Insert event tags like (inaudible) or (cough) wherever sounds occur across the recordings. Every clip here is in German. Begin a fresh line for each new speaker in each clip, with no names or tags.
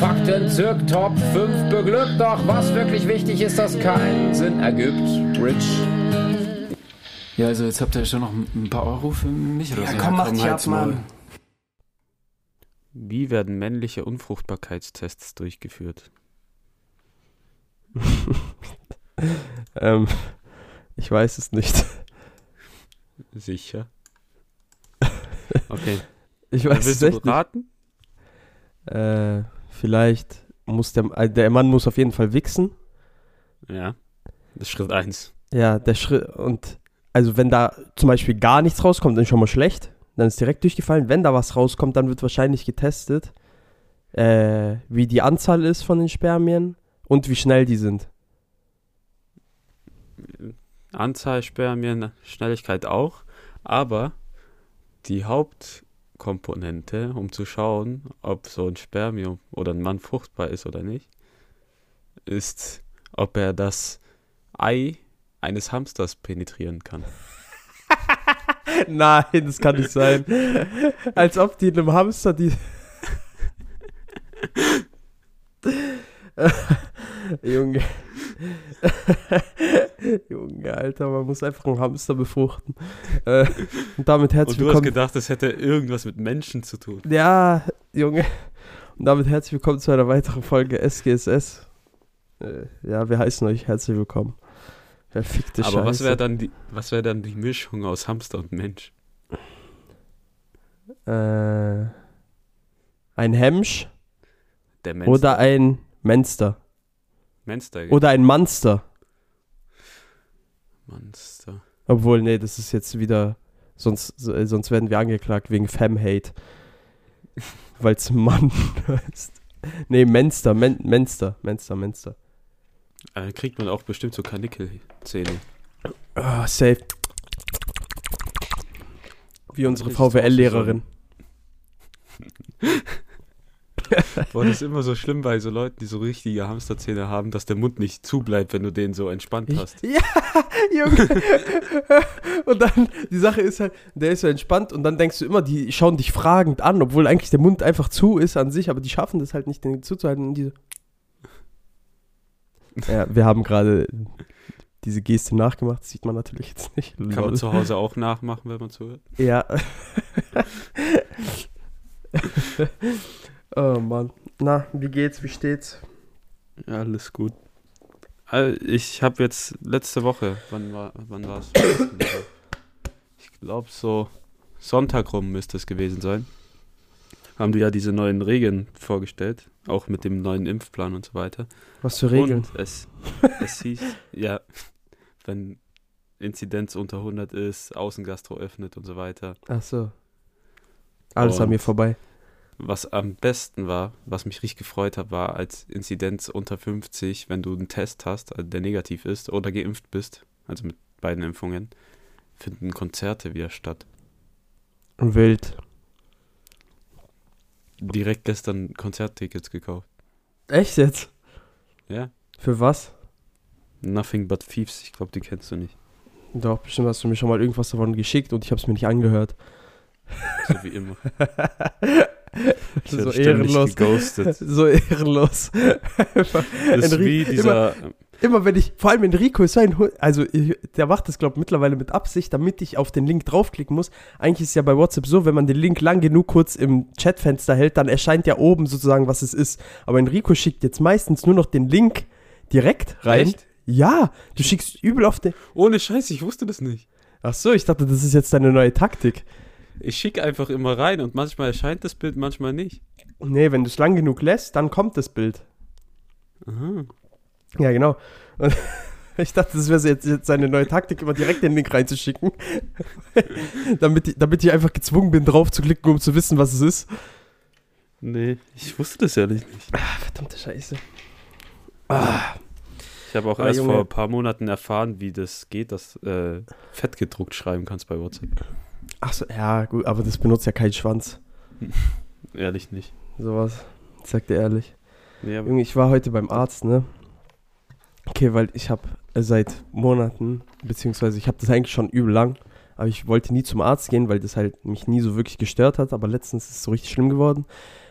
Fakten zirk Top 5 beglückt, doch was wirklich wichtig ist, dass keinen Sinn ergibt. Rich. Ja, also jetzt habt ihr schon noch ein paar Euro für mich oder
Ja,
so.
komm, mach dich ab. Mann.
Wie werden männliche Unfruchtbarkeitstests durchgeführt? (laughs)
ähm, ich weiß es nicht.
Sicher. (laughs) Okay.
Ich weiß es
Willst du
echt nicht.
raten?
Äh, vielleicht muss der, äh, der Mann muss auf jeden Fall wichsen.
Ja. Das ist Schritt 1.
Ja, der Schritt und also wenn da zum Beispiel gar nichts rauskommt, dann ist schon mal schlecht. Dann ist direkt durchgefallen. Wenn da was rauskommt, dann wird wahrscheinlich getestet, äh, wie die Anzahl ist von den Spermien und wie schnell die sind.
Anzahl Spermien, Schnelligkeit auch, aber die Hauptkomponente, um zu schauen, ob so ein Spermium oder ein Mann fruchtbar ist oder nicht, ist, ob er das Ei eines Hamsters penetrieren kann. (laughs)
Nein, das kann nicht sein. Als ob die einem Hamster die. (laughs) (laughs) Junge. Junge, Alter, man muss einfach einen Hamster befruchten. Äh, und damit herzlich
Und du hast
willkommen.
gedacht, das hätte irgendwas mit Menschen zu tun.
Ja, Junge. Und damit herzlich willkommen zu einer weiteren Folge SGSS. Äh, ja, wir heißen euch herzlich willkommen. Verfickte
Aber was
Scheiße.
wäre dann die, was wäre dann die Mischung aus Hamster und Mensch?
Äh, ein Hemsch
Der Mensch.
oder ein Menster.
Menster.
Oder ein Monster.
Monster.
Obwohl, nee, das ist jetzt wieder. Sonst, so- äh, sonst werden wir angeklagt wegen Fem-Hate. (laughs) Weil es Mann heißt. Nee, Menster, Men Menster, Menster, Menster.
Äh, kriegt man auch bestimmt so Kanickelzähne.
Ah, safe. Wie unsere VWL-Lehrerin. (laughs)
Boah, das ist immer so schlimm bei so Leuten, die so richtige Hamsterzähne haben, dass der Mund nicht zubleibt, wenn du den so entspannt hast.
Ja, (laughs) Junge. (laughs) und dann, die Sache ist halt, der ist so entspannt und dann denkst du immer, die schauen dich fragend an, obwohl eigentlich der Mund einfach zu ist an sich, aber die schaffen das halt nicht, den zuzuhalten. Und die so ja, wir haben gerade diese Geste nachgemacht, das sieht man natürlich jetzt nicht.
Kann man
Lol.
zu Hause auch nachmachen, wenn man zuhört.
Ja. Oh Mann. Na, wie geht's, wie steht's?
Ja, alles gut. Ich habe jetzt letzte Woche, wann war wann war es? (coughs) Ich glaube so Sonntag rum müsste es gewesen sein. Haben die ja diese neuen Regeln vorgestellt, auch mit dem neuen Impfplan und so weiter.
Was für Regeln?
Und es, es hieß, (laughs) ja, wenn Inzidenz unter 100 ist, Außengastro öffnet und so weiter.
Ach so. Alles an
Und-
mir vorbei.
Was am besten war, was mich richtig gefreut hat, war als Inzidenz unter 50, wenn du einen Test hast, also der negativ ist oder geimpft bist, also mit beiden Impfungen, finden Konzerte wieder statt.
Wild.
Direkt gestern Konzerttickets gekauft.
Echt jetzt?
Ja,
Für was?
Nothing But Thieves, ich glaube, die kennst du nicht.
Doch, bestimmt hast du mir schon mal irgendwas davon geschickt und ich habe es mir nicht angehört. (laughs)
So wie immer. (laughs) (laughs)
So ehrenlos.
geghostet.
So ehrenlos.
Das ist wie dieser,
Immer wenn ich, vor allem Enrico ist so ein Hund, also ich, der macht das, glaube ich, mittlerweile mit Absicht, damit ich auf den Link draufklicken muss. Eigentlich ist es ja bei WhatsApp so, wenn man den Link lang genug kurz im Chatfenster hält, dann erscheint ja oben sozusagen, was es ist. Aber Enrico schickt jetzt meistens nur noch den Link direkt rein.
Echt?
Ja, du schickst übel auf den.
ohne Scheiß, ich wusste das nicht.
Ach so, ich dachte, das ist jetzt deine neue Taktik.
Ich schicke einfach immer rein und manchmal erscheint das Bild, manchmal nicht.
Nee, wenn du es lang genug lässt, dann kommt das Bild.
Aha.
Ja, genau. Und (laughs) ich dachte, das wäre jetzt, jetzt seine neue Taktik, immer direkt den Link reinzuschicken. (laughs) damit, ich, damit ich einfach gezwungen bin, drauf zu klicken, um zu wissen, was es ist.
Nee, ich wusste das ehrlich nicht.
Ah, verdammte Scheiße. Ah.
Ich habe auch
Aber
erst
Junge-
vor ein paar Monaten erfahren, wie das geht, dass äh, fett gedruckt schreiben kannst bei WhatsApp.
Ach so, ja, gut, aber das benutzt ja kein Schwanz. (laughs)
Ehrlich nicht.
Sowas. Ich sag dir ehrlich.
Nee,
Junge, ich war heute beim Arzt, ne? Okay, weil ich habe seit Monaten, beziehungsweise ich habe das eigentlich schon übel lang, aber ich wollte nie zum Arzt gehen, weil das halt mich nie so wirklich gestört hat, aber letztens ist es so richtig schlimm geworden.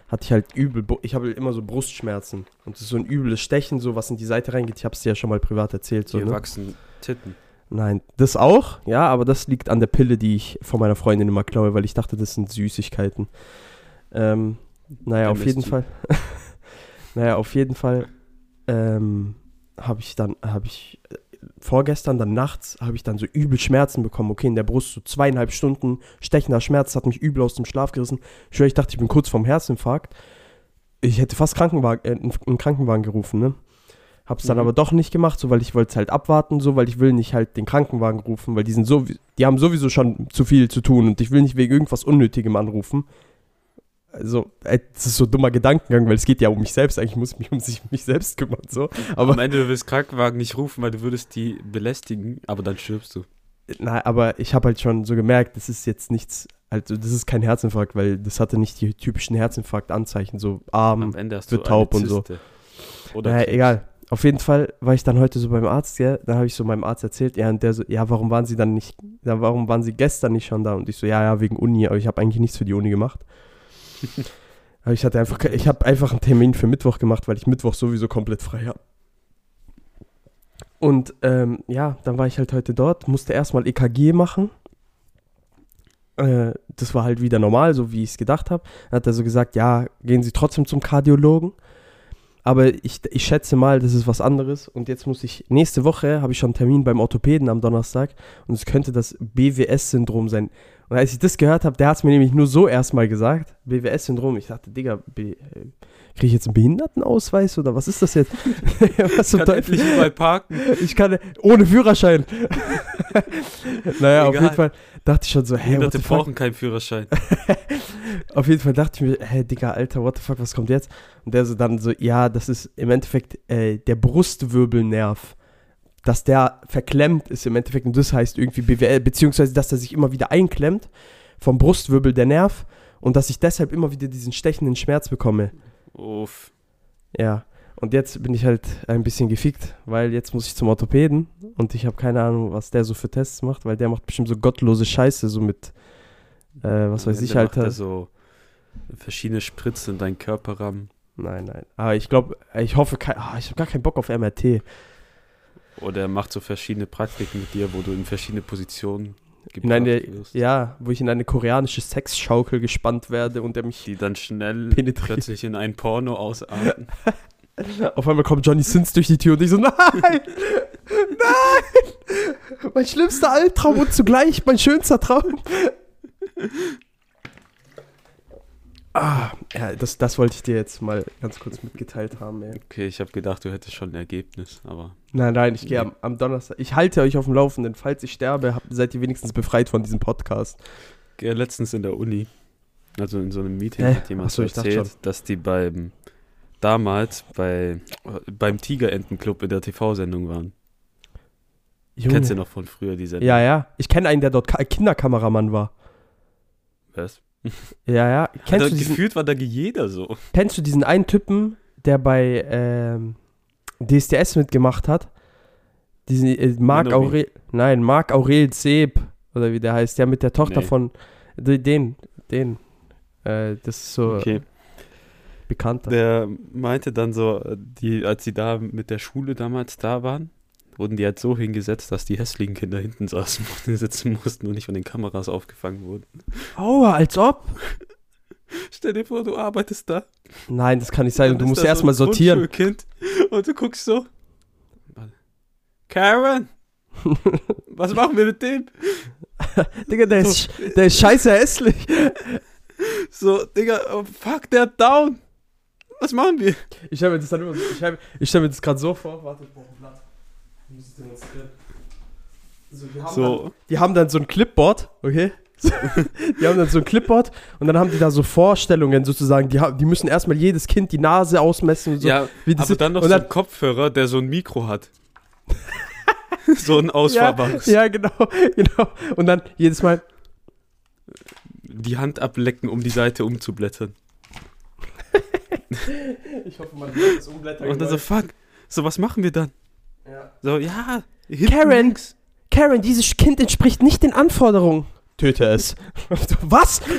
Hatte ich halt übel, ich habe immer so Brustschmerzen und das ist so ein übles Stechen, so was in die Seite reingeht. Ich habe es dir ja schon mal privat erzählt. So,
hier
ne?
wachsen Titten.
Nein, das auch, ja, aber das liegt an der Pille, die ich von meiner Freundin immer klaue, weil ich dachte, das sind Süßigkeiten. Ähm, naja, auf jeden. Fall. (laughs) naja, auf jeden Fall ähm, habe ich dann, habe ich äh, vorgestern, dann nachts, habe ich dann so übel Schmerzen bekommen. Okay, in der Brust so zweieinhalb Stunden stechender Schmerz, hat mich übel aus dem Schlaf gerissen. Ich, dachte, ich bin kurz vorm Herzinfarkt. Ich hätte fast Krankenwagen, äh, einen Krankenwagen gerufen, ne? Hab's dann
Mhm.
aber doch nicht gemacht, so weil ich wollte es halt abwarten, so weil ich will nicht halt den Krankenwagen rufen, weil die sind so, die haben sowieso schon zu viel zu tun und ich will nicht wegen irgendwas Unnötigem anrufen. Also, äh, das ist so ein dummer Gedankengang, weil es geht ja um mich selbst, eigentlich muss ich mich um sich, mich selbst kümmern, so. Aber,
Am Ende du willst Krankenwagen nicht rufen, weil du würdest die belästigen, aber dann stirbst du.
na, aber ich habe halt schon so gemerkt, das ist jetzt nichts, also das ist kein Herzinfarkt, weil das hatte nicht die typischen Herzinfarktanzeichen, so Arm,
Am Ende hast
wird taub und so.
Oder
naja, egal. Auf jeden Fall war ich dann heute so beim Arzt, ja, dann habe ich so meinem Arzt erzählt, ja, und der so, ja, warum waren Sie dann nicht, ja, warum waren Sie gestern nicht schon da? Und ich so, ja, ja, wegen Uni, aber ich habe eigentlich nichts für die Uni gemacht. (laughs) aber ich hatte einfach, ich habe einfach einen Termin für Mittwoch gemacht, weil ich Mittwoch sowieso komplett frei habe. Und ähm, ja, dann war ich halt heute dort, musste erstmal EKG machen. Äh, das war halt wieder normal, so wie ich es gedacht habe. Dann hat er so gesagt, ja, gehen Sie trotzdem zum Kardiologen. Aber ich, ich schätze mal, das ist was anderes. Und jetzt muss ich, nächste Woche habe ich schon einen Termin beim Orthopäden am Donnerstag. Und es könnte das BWS-Syndrom sein. Und als ich das gehört habe, der hat es mir nämlich nur so erstmal gesagt. BWS-Syndrom. Ich dachte, Digga, äh, kriege ich jetzt einen Behindertenausweis oder was ist das jetzt? (laughs) (laughs) was zum
Kann endlich überall parken. (laughs)
Ich kann, ohne Führerschein. naja, auf
Egal.
jeden Fall dachte ich schon so, hey,
Behinderte brauchen keinen Führerschein.
Auf jeden Fall dachte ich mir, hey, Digga, Alter, what the fuck, was kommt jetzt? Und der so dann so, ja, das ist im Endeffekt äh, der Brustwirbelnerv. Dass der verklemmt ist im Endeffekt und das heißt irgendwie BWL, beziehungsweise dass er sich immer wieder einklemmt vom Brustwirbel der Nerv und dass ich deshalb immer wieder diesen stechenden Schmerz bekomme.
Uff.
Ja, und jetzt bin ich halt ein bisschen gefickt, weil jetzt muss ich zum Orthopäden und ich habe keine Ahnung, was der so für Tests macht, weil der macht bestimmt so gottlose Scheiße, so mit, äh, was weiß ich,
Ende macht
Alter.
er so verschiedene Spritzen in deinen Körper rammen.
Nein, nein. Aber ich glaube, ich hoffe, kei- ah, ich habe gar keinen Bock auf MRT.
Oder er macht so verschiedene Praktiken mit dir, wo du in verschiedene Positionen
In eine,
wirst.
ja, wo ich in eine koreanische Sexschaukel gespannt werde und der mich.
Die dann schnell
Penetriert.
plötzlich in ein Porno ausarten. (laughs)
Auf einmal kommt Johnny Sins durch die Tür und ich so, nein! (laughs) Nein! Mein schlimmster Albtraum und zugleich mein schönster Traum. Ah, ja, das, das wollte ich dir jetzt mal ganz kurz mitgeteilt haben, ey.
Okay, ich habe gedacht, du hättest schon ein Ergebnis, aber
Nein, nein, ich gehe am, am Donnerstag. Ich halte euch auf dem Laufenden. Falls ich sterbe, habt, seid ihr wenigstens befreit von diesem Podcast.
ja, letztens in der Uni, also in so einem Meeting,
Hä?
hat jemand
Ach so, ich dachte
erzählt, dass die beim damals bei beim Tigerentenclub in der TV-Sendung waren.
Junge.
Kennst du noch von früher die Sendung?
Ja, ja. Ich kenne einen, der dort Ka Kinderkameramann war.
Was?
Ja, ja. Kennst du, diesen,
gefühlt war da jeder so.
kennst du diesen einen Typen, der bei ähm, DSDS mitgemacht hat? Diesen äh, Marc. Aurel. Nein, Marc Aurel Seb. Oder wie der heißt. Der mit der Tochter
Nee.
von. de- Den. Den. Äh, das ist so
Okay.
bekannter.
Der meinte dann so, die, als sie da mit der Schule damals da waren, wurden die halt so hingesetzt, dass die hässlichen Kinder hinten saßen und sitzen mussten und nicht von den Kameras aufgefangen wurden.
Aua, als ob. (laughs)
Stell dir vor, du arbeitest da.
Nein, das kann nicht sein. Du musst
so
erstmal
ein
sortieren.
Grundschulkind und du guckst so. Karen, was machen wir mit dem? (laughs)
Digga, der ist, der ist scheiße hässlich. (laughs)
So, Digga, oh, fuck, der hat down. Was machen wir?
Ich stelle mir das dann immer so, ich ich stell mir das gerade so vor. Warte, ich brauche Blatt. Ich muss es demonstrieren. So, die, haben Dann,
So,
die haben dann so ein Clipboard, okay? (laughs) die haben dann so ein Clipboard und dann haben die da so Vorstellungen sozusagen. Die, die müssen erstmal jedes Kind die Nase ausmessen und so.
ja,
wie das
aber
ist.
dann noch
und
so ein Kopfhörer, der so ein Mikro hat. (laughs) so ein Ausfahrbares.
Ja, ja, genau, (laughs) genau. Und dann jedes Mal,
Die Hand ablecken, um die Seite umzublättern.
ich hoffe, man hört das Umblättern.
Und dann so, fuck. So, was machen wir dann?
Ja.
So, ja.
Karen,
links.
Karen, dieses Kind entspricht nicht den Anforderungen. Töte es. (laughs) Was? (laughs)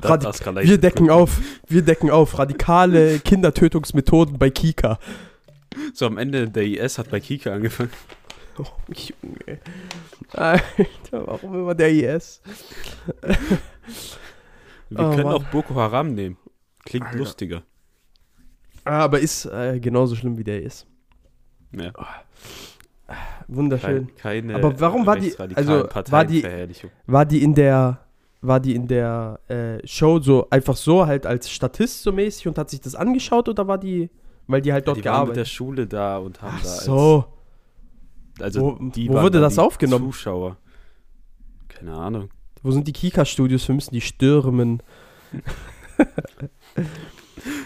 Das Escalation.
wir decken auf, wir decken auf radikale (laughs) Kindertötungsmethoden bei Kika.
So, am Ende der IS hat bei Kika angefangen.
Oh, Junge. Alter, warum immer der IS?
Wir
Oh,
können
Mann.
auch Boko Haram nehmen. Klingt
Alter.
lustiger.
Ah, Aber ist äh, genauso schlimm wie der ist.
Ja.
Wunderschön.
Kein, keine
Aber warum war die- also, war die-. War die in der, war die in der äh, Show so einfach so halt als Statist so mäßig und hat sich das angeschaut oder war die, weil die halt
Ja,
dort
die waren mit der
gearbeitet?
Schule da und haben
Ach
da als-
so.
also
Wo-
die
wo wurde das
die
aufgenommen?
Zuschauer. Keine Ahnung.
Wo sind die Kika-Studios? Wir müssen die stürmen. (laughs)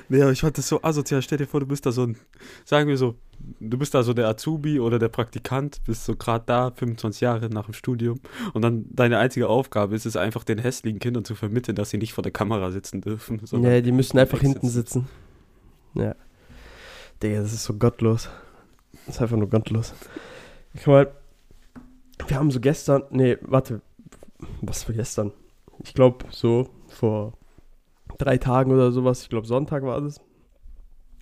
Ja, ich fand das so asozial. Stell dir vor, du bist da so ein, sagen wir so, du bist da so der Azubi oder der Praktikant, bist so gerade da, 25 Jahre nach dem Studium und dann deine einzige Aufgabe ist es einfach den hässlichen Kindern zu vermitteln, dass sie nicht vor der Kamera sitzen dürfen. (laughs)
Nee, die müssen einfach hinten sitzen. Ja. Digga, das ist so gottlos. Das ist einfach nur gottlos. Guck mal, wir haben so gestern, nee, warte, was für gestern? Ich glaube, so vor drei Tagen oder sowas, ich glaube Sonntag war das.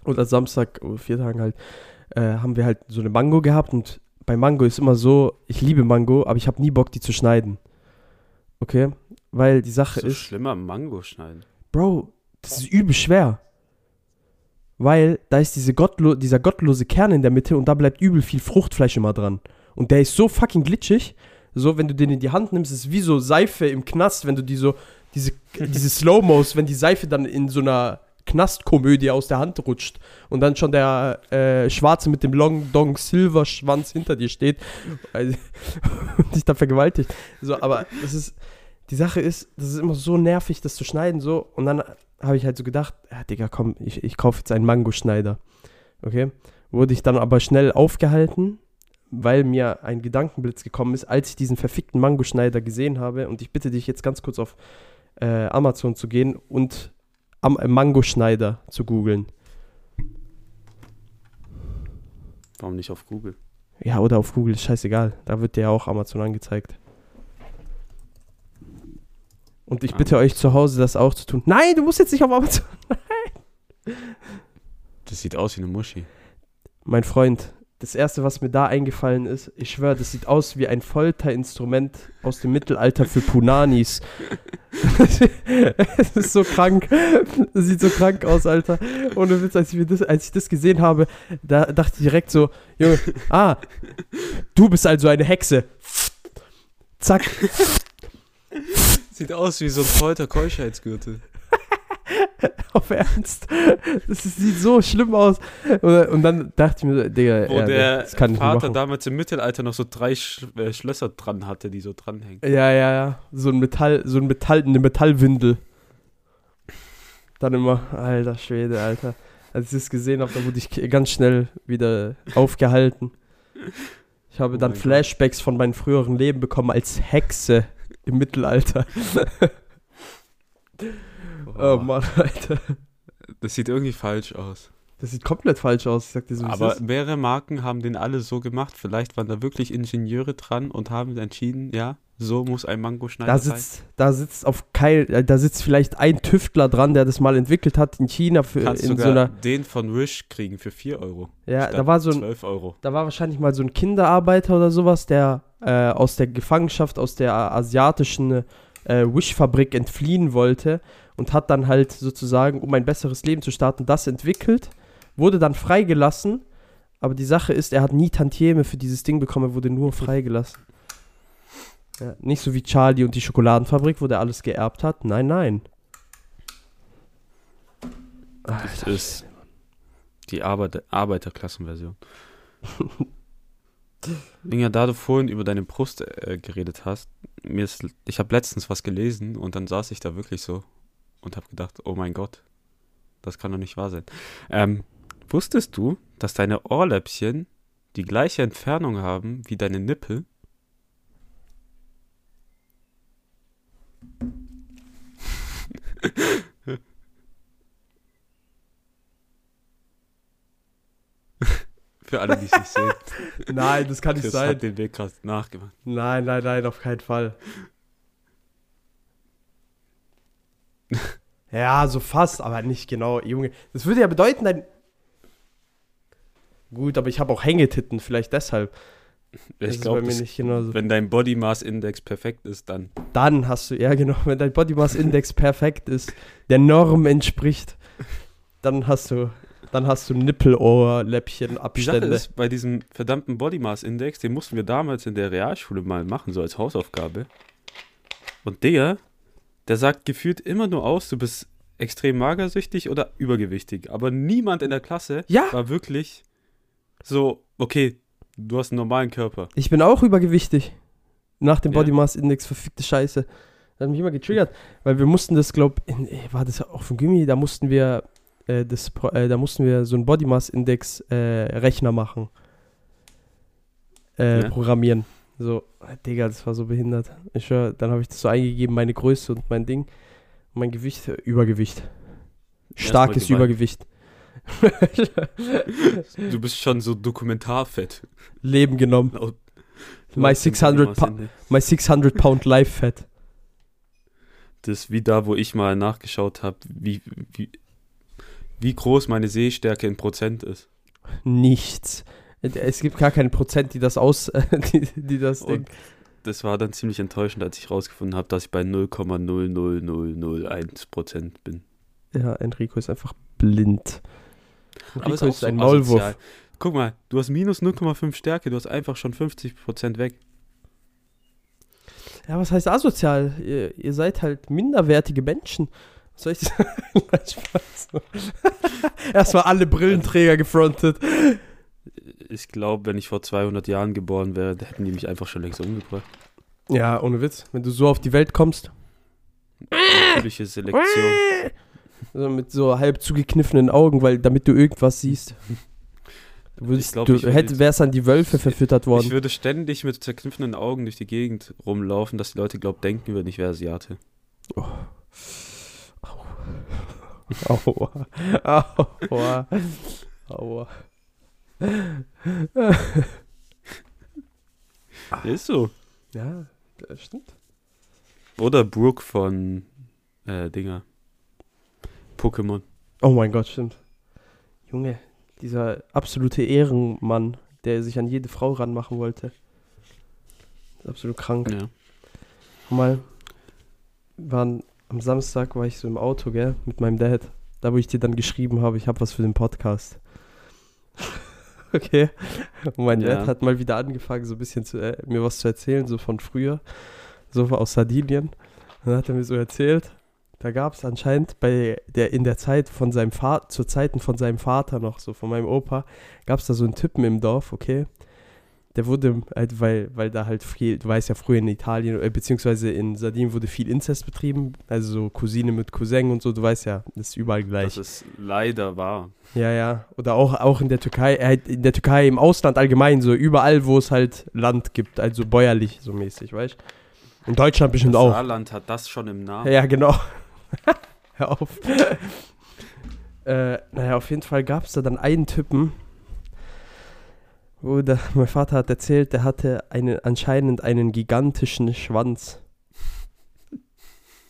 Oder Samstag, oder vier Tagen halt, äh, haben wir halt so eine Mango gehabt und bei Mango ist immer so, ich liebe Mango, aber ich habe nie Bock, die zu schneiden. Okay? Weil die Sache
so
ist,
schlimmer Mango schneiden.
Bro, das ist übel schwer. Weil da ist diese gottlo dieser gottlose Kern in der Mitte und da bleibt übel viel Fruchtfleisch immer dran. Und der ist so fucking glitschig. So, wenn du den in die Hand nimmst, ist es wie so Seife im Knast, wenn du die so, diese, diese Slow-Mos, wenn die Seife dann in so einer Knastkomödie aus der Hand rutscht und dann schon der äh, Schwarze mit dem Long Dong Silver Schwanz hinter dir steht also, (laughs) und dich da vergewaltigt. So, aber das ist, die Sache ist, das ist immer so nervig, das zu schneiden, so. Und dann habe ich halt so gedacht, ja, Digga, komm, ich, ich kaufe jetzt einen Mangoschneider. Okay? Wurde ich dann aber schnell aufgehalten, weil mir ein Gedankenblitz gekommen ist, als ich diesen verfickten Mangoschneider gesehen habe. Und ich bitte dich jetzt ganz kurz auf äh, Amazon zu gehen und am äh, Mangoschneider zu googeln.
Warum nicht auf Google?
Ja, oder auf Google, ist scheißegal. Da wird dir ja auch Amazon angezeigt. Und ich bitte euch zu Hause, das auch zu tun. Nein, du musst jetzt nicht auf Amazon. (laughs)
Das sieht aus wie eine Muschi.
Mein Freund, das erste, was mir da eingefallen ist, ich schwöre, das sieht aus wie ein Folterinstrument aus dem Mittelalter für Punanis. (laughs) Es ist so krank. Das sieht so krank aus, Alter. Ohne Witz, als ich, das, als ich das gesehen habe, da dachte ich direkt so, Junge, ah, du bist also eine Hexe. Zack.
Sieht aus wie so ein Folter-Keuschheitsgürtel. (laughs)
Auf Ernst. Das sieht so schlimm aus. Und, dann dachte ich mir, so, Digga,
Wo
ja,
der
das kann ich nicht
Vater
machen.
damals im Mittelalter noch so drei Sch äh, Schlösser dran hatte, die so dranhängen.
Ja, ja, ja. So ein Metall, so ein Metall, eine Metallwindel. Dann immer, alter Schwede, Alter. Als ich das gesehen habe, dann wurde ich ganz schnell wieder aufgehalten. Ich habe
Oh
dann
mein Gott.
Flashbacks von meinem früheren Leben bekommen als Hexe im Mittelalter. (laughs) Oh Mann, (laughs) Alter.
Das sieht irgendwie falsch aus.
Das sieht komplett falsch aus. Ich sag dir so,
Aber mehrere Marken haben den alle so gemacht. Vielleicht waren da wirklich Ingenieure dran und haben entschieden, ja, so muss ein Mangoschneider
Da
sein.
sitzt, da sitzt auf kein, äh, da sitzt vielleicht ein Tüftler dran, der das mal entwickelt hat in China für
Kannst
in
sogar
so einer.
den von Wish kriegen für 4 Euro.
Ja, da war so ein,
12 Euro.
da war wahrscheinlich mal so ein Kinderarbeiter oder sowas, der äh, aus der Gefangenschaft, aus der asiatischen äh, Wish-Fabrik entfliehen wollte und hat dann halt sozusagen, um ein besseres Leben zu starten, das entwickelt, wurde dann freigelassen, aber die Sache ist, er hat nie Tantieme für dieses Ding bekommen, er wurde nur freigelassen. Ja, nicht so wie Charlie und die Schokoladenfabrik, wo der alles geerbt hat. Nein, nein.
Das ist die Arbeiter Arbeiterklassenversion. (laughs) Inga, da du vorhin über deine Brust äh, geredet hast, mir ist, ich habe letztens was gelesen und dann saß ich da wirklich so und habe gedacht, oh mein Gott, das kann doch nicht wahr sein. Ähm, Wusstest du, dass deine Ohrläppchen die gleiche Entfernung haben wie deine Nippel? (laughs) Für alle, die es nicht sehen. (laughs)
Nein, das kann nicht
Chris
sein.
hat den Weg gerade nachgemacht.
Nein, nein, nein, auf keinen Fall. Ja, so fast, aber nicht genau, Junge. Das würde ja bedeuten, dein. Gut, aber ich habe auch Hängetitten, vielleicht deshalb. Das
Ich glaube,
genauso.
wenn dein Body Mass Index perfekt ist, dann
Dann hast du, ja genau, wenn dein Body Mass Index perfekt ist, der Norm entspricht, dann hast du, dann hast du Nippelohrläppchen
Die Sache
Abstände.
ist, bei diesem verdammten Body Mass Index, den mussten wir damals in der Realschule mal machen, so als Hausaufgabe. Und der, der sagt gefühlt immer nur aus, du bist extrem magersüchtig oder übergewichtig. Aber niemand in der Klasse
Ja.
war wirklich so, okay, du hast einen normalen Körper.
Ich bin auch übergewichtig. Nach dem
Ja.
Body Mass Index, verfickte Scheiße. Das hat mich immer getriggert, weil wir mussten das, glaub, in, äh, war das auf dem Gimmi, da mussten wir, äh, das, äh, da mussten wir so einen Body Mass Index äh, Rechner machen. Äh,
Ja.
Programmieren. So, äh, Digga, das war so behindert. Ich schwör, dann habe ich das so eingegeben, meine Größe und mein Ding. Mein Gewicht, äh, Übergewicht. Starkes. Übergewicht.
Du bist schon so dokumentarfett.
Leben genommen.
Laut-
My
laut dem
600
Body Mass
Pa-
Index.
My 600 Pound Life Fat.
Das ist wie da, wo ich mal nachgeschaut habe, wie, wie, wie groß meine Sehstärke in Prozent ist.
Nichts. Es gibt gar keinen Prozent, die das aus, (laughs) die, die das Ding.
Und das war dann ziemlich enttäuschend, als ich rausgefunden habe, dass ich bei 0,00001% bin.
Ja, Enrico ist einfach blind.
Aber
Enrico
ist auch
ist
so
ein Maulwurf.
asozial. Guck mal, du hast minus 0,5 Stärke, du hast einfach schon 50% weg.
Ja, was heißt asozial? Ihr, ihr seid halt minderwertige Menschen. Was soll ich (laughs) sagen? Spaß. (laughs) Erstmal alle Brillenträger gefrontet.
Ich glaube, wenn ich vor 200 Jahren geboren wäre, hätten die mich einfach schon längst umgebracht.
Ja, ohne Witz. Wenn du so auf die Welt kommst,
Natürliche Selektion.
so mit so halb zugekniffenen Augen, weil damit du irgendwas siehst. Du würdest,
Ich glaub,
du
ich würd
hätt,
jetzt-
wärst an die Wölfe verfüttert
Ich
worden.
würde ständig mit zerkniffenen Augen durch die Gegend rumlaufen, dass die Leute glauben, denken würden, ich wäre Asiate.
Aua. Aua. Aua. (laughs)
Ist so.
Ja, das stimmt.
Oder Brooke von äh, Dinger. Pokémon.
Oh mein Gott, stimmt. Junge, dieser absolute Ehrenmann, der sich an jede Frau ranmachen wollte. Absolut krank.
Ja.
Mal waren am Samstag war ich so im Auto, gell, mit meinem Dad. Da, wo ich dir dann geschrieben habe, ich habe was für den Podcast. (laughs) okay. Und mein
Ja.
Dad hat mal wieder angefangen, so ein bisschen zu, äh, mir was zu erzählen, so von früher. So aus Sardinien. Dann hat er mir so erzählt, da gab es anscheinend bei der in der Zeit von seinem Vater, zu Zeiten von seinem Vater noch, so von meinem Opa, gab es da so einen Typen im Dorf, okay? Der wurde, halt, weil, weil da halt viel, du weißt ja, früher in Italien, äh, beziehungsweise in Sardinien wurde viel Inzest betrieben, also so Cousine mit Cousin und so, du weißt ja, das ist überall gleich.
Das ist leider wahr.
Ja, ja. Oder auch, auch in der Türkei, äh, in der Türkei, im Ausland allgemein, so überall, wo es halt Land gibt, also bäuerlich so mäßig, weißt du? In Deutschland bestimmt
Das
auch.
Saarland hat das schon im Namen.
Ja, genau. (laughs) Hör auf. (laughs) äh, naja, auf jeden Fall gab es da dann einen Typen, wo der, (laughs) mein Vater hat erzählt, der hatte einen, anscheinend einen gigantischen Schwanz.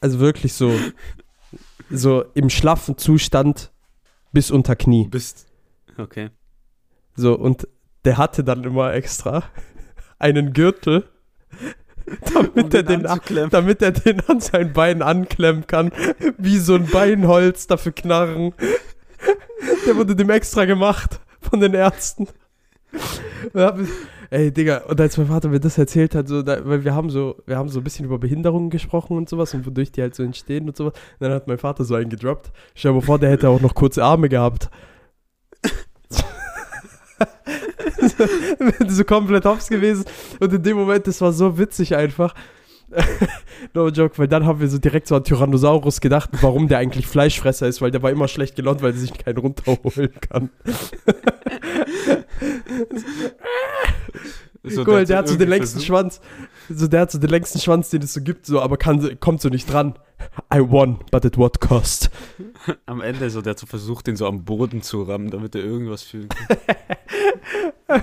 Also wirklich so, (laughs) so im schlaffen Zustand bis unter Knie.
bist. Okay.
So, und der hatte dann immer extra (laughs) einen Gürtel, damit, er, den,
anzuklemmen.
damit er den an sein Bein anklemmen kann, wie so ein Beinholz dafür knarren. Der wurde dem extra gemacht von den Ärzten. Ey, Digga, und als mein Vater mir das erzählt hat, so, da, weil wir haben so, wir haben so ein bisschen über Behinderungen gesprochen und sowas und wodurch die halt so entstehen und sowas. Und dann hat mein Vater so einen gedroppt. Stell dir mal vor, der hätte auch noch kurze Arme gehabt. (laughs) so komplett hops gewesen. Und in dem Moment, das war so witzig einfach. (laughs) No joke, weil dann haben wir so direkt so an Tyrannosaurus gedacht, warum der eigentlich Fleischfresser ist, weil der war immer schlecht gelaunt, weil er sich keinen runterholen kann. (laughs)
So,
Guck mal, der hat so den längsten Schwanz. So, der hat so den längsten Schwanz, den es so gibt, so, aber kann, kommt so nicht dran. I won, but at what cost? (laughs)
Am Ende so, der hat so versucht, den so am Boden zu rammen, damit er irgendwas fühlen kann. (laughs)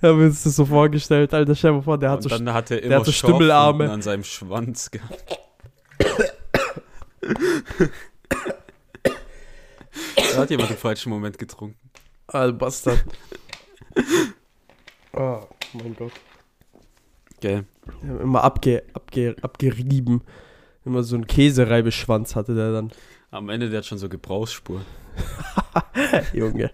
Da haben wir uns das so vorgestellt, Alter, stell dir mal vor, der hat
Und
so
dann hat er
der
immer
hat so Stümmelarme.
an seinem Schwanz gehabt. (laughs) da hat jemand im falschen Moment getrunken.
Ah, Bastard. Oh, (laughs) mein Gott.
Gell.
Immer abge, abge, abgerieben. Immer so einen Käsereibeschwanz hatte der dann.
Am Ende, der hat schon so Gebrauchsspuren. (laughs)
Junge.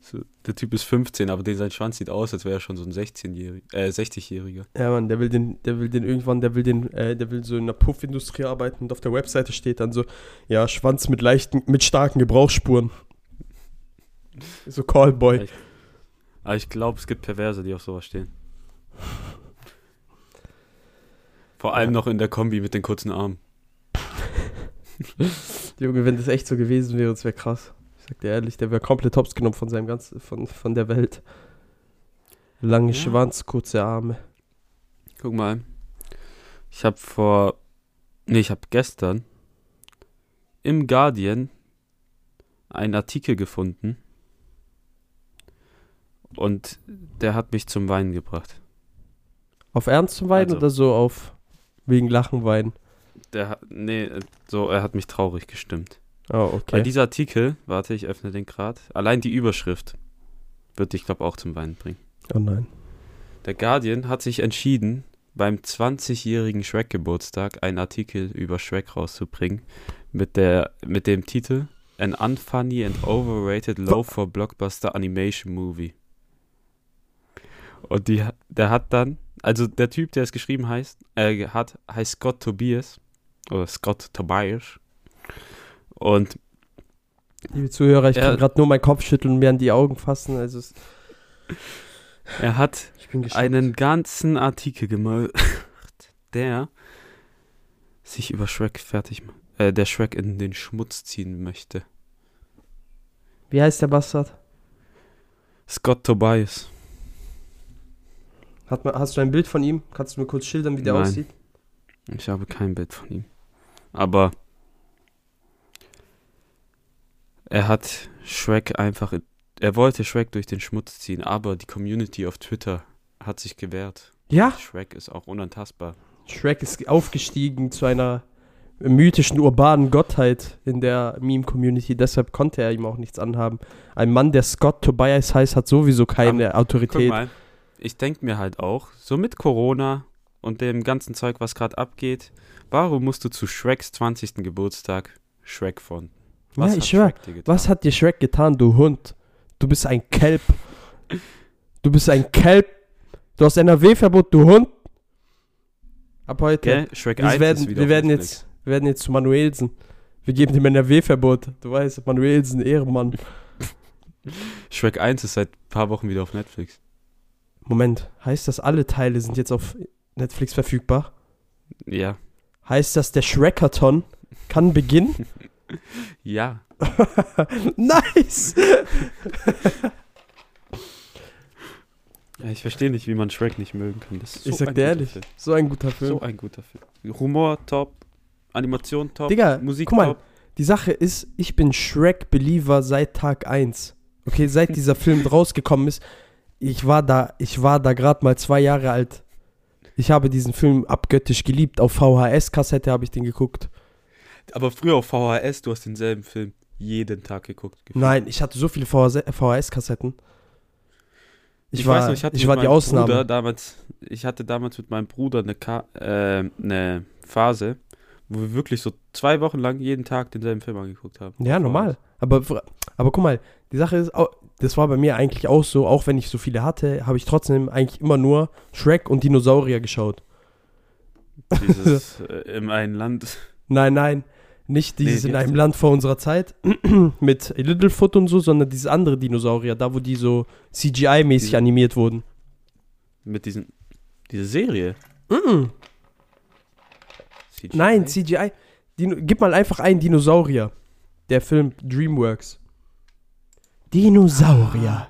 So, der Typ ist 15, aber den sein Schwanz sieht aus, als wäre er schon so ein 16-Jähriger, äh, 60-Jähriger.
Ja, Mann, der will den, der will den irgendwann, der will den, äh, der will so in der Puffindustrie arbeiten und auf der Webseite steht dann so, ja, Schwanz mit leichten, mit starken Gebrauchsspuren. (laughs) So Callboy.
Ich- Aber ich glaube, es gibt Perverse, die auf sowas stehen. Vor allem noch in der Kombi mit den kurzen Armen. (laughs)
Junge, wenn das echt so gewesen wäre, das wäre krass. Ich sag dir ehrlich, der wäre komplett hops genommen von seinem ganzen, von, von der Welt. Lange
Ja.
Schwanz, kurze Arme.
Guck mal. Ich habe vor. Nee, ich habe gestern im Guardian einen Artikel gefunden. Und der hat mich zum Weinen gebracht.
Auf Ernst zum Weinen
Also-
oder so auf wegen Lachen weinen?
Der. Nee, so, er hat mich traurig gestimmt.
Oh,
Weil
okay.
dieser Artikel, warte, ich öffne den gerade. Allein die Überschrift wird dich, glaube auch zum Weinen bringen.
Oh nein.
Der Guardian hat sich entschieden, beim 20-jährigen Shrek-Geburtstag einen Artikel über Shrek rauszubringen mit, der, mit dem Titel An Unfunny and Overrated Low for Blockbuster Animation Movie. Und die, der hat dann, also der Typ, der es geschrieben heißt, äh, hat, heißt Scott Tobias oder Scott Tobias. Und
Liebe Zuhörer, ich
Ja.
kann gerade nur meinen Kopf schütteln und mir an die Augen fassen. Also es, (laughs)
er hat einen ganzen Artikel gemacht, (laughs) der sich über Shrek fertig macht. Äh, der Shrek in den Schmutz ziehen möchte.
Wie heißt der Bastard?
Scott Tobias.
Hat man, hast du ein Bild von ihm? Kannst du mir kurz schildern, wie der
Nein.
aussieht?
Ich habe kein Bild von ihm. Aber er hat Shrek einfach. in- Er wollte Shrek durch den Schmutz ziehen, aber die Community auf Twitter hat sich gewehrt.
Ja,
Shrek ist auch unantastbar.
Shrek ist aufgestiegen zu einer mythischen urbanen Gottheit in der Meme-Community, deshalb konnte er ihm auch nichts anhaben. Ein Mann, der Scott Tobias heißt, hat sowieso keine
Guck
Autorität.
mal, ich denke mir halt auch, so mit Corona und dem ganzen Zeug, was gerade abgeht, warum musst du zu Shreks 20. Geburtstag Shrek von?
Ja, ich schwör? Was hat dir Shrek getan, du Hund? Du bist ein Kelp. Du bist ein Kelp. Du hast NRW-Verbot, du Hund. Ab heute.
Gell? Shrek
Wir
1
werden, wir werden jetzt, wir werden jetzt zu Manuelsen. Wir geben dem NRW-Verbot. Du weißt, Manuelsen, Ehrenmann.
Shrek 1 ist seit ein paar Wochen wieder auf Netflix.
Moment, heißt das, alle Teile sind jetzt auf Netflix verfügbar?
Ja.
Heißt das, der Shrekathon kann beginnen? (laughs)
Ja. (laughs)
nice! (laughs)
ja ich verstehe nicht, wie man Shrek nicht mögen kann. Das ist
Ich
so
sag dir ehrlich,
Film.
so ein guter Film.
So ein guter Film. Humor top, Animation top,
Digga,
Musik
guck mal,
top.
Die Sache ist, ich bin Shrek-Believer seit Tag 1. Okay, seit dieser Film rausgekommen ist, ich war da, ich war da gerade mal zwei Jahre alt. Ich habe diesen Film abgöttisch geliebt. Auf VHS-Kassette habe ich den geguckt.
Aber früher auf VHS, du hast denselben Film jeden Tag geguckt. gefühlt.
Nein, ich hatte so viele VHS-Kassetten. Ich,
Ich,
war,
weiß noch, ich hatte
ich war die Ausnahme.
Bruder damals, ich hatte damals mit meinem Bruder eine, Ka äh, eine Phase, wo wir wirklich so zwei Wochen lang jeden Tag denselben Film angeguckt haben.
Ja, normal. Aber, aber guck mal, die Sache ist, das war bei mir eigentlich auch so, auch wenn ich so viele hatte, habe ich trotzdem eigentlich immer nur Shrek und Dinosaurier geschaut.
Dieses (laughs) äh, im einen Land.
Nein, nein, nicht dieses
Nee,
in einem Land vor unserer Zeit (clears throat) mit Littlefoot und so, sondern dieses andere Dinosaurier, da wo die so CGI-mäßig animiert wurden.
Mit diesen. Diese Serie.
Mm,
CGI?
nein, CGI. Dino, gib mal einfach einen Dinosaurier. Der Film Dreamworks. Dinosaurier.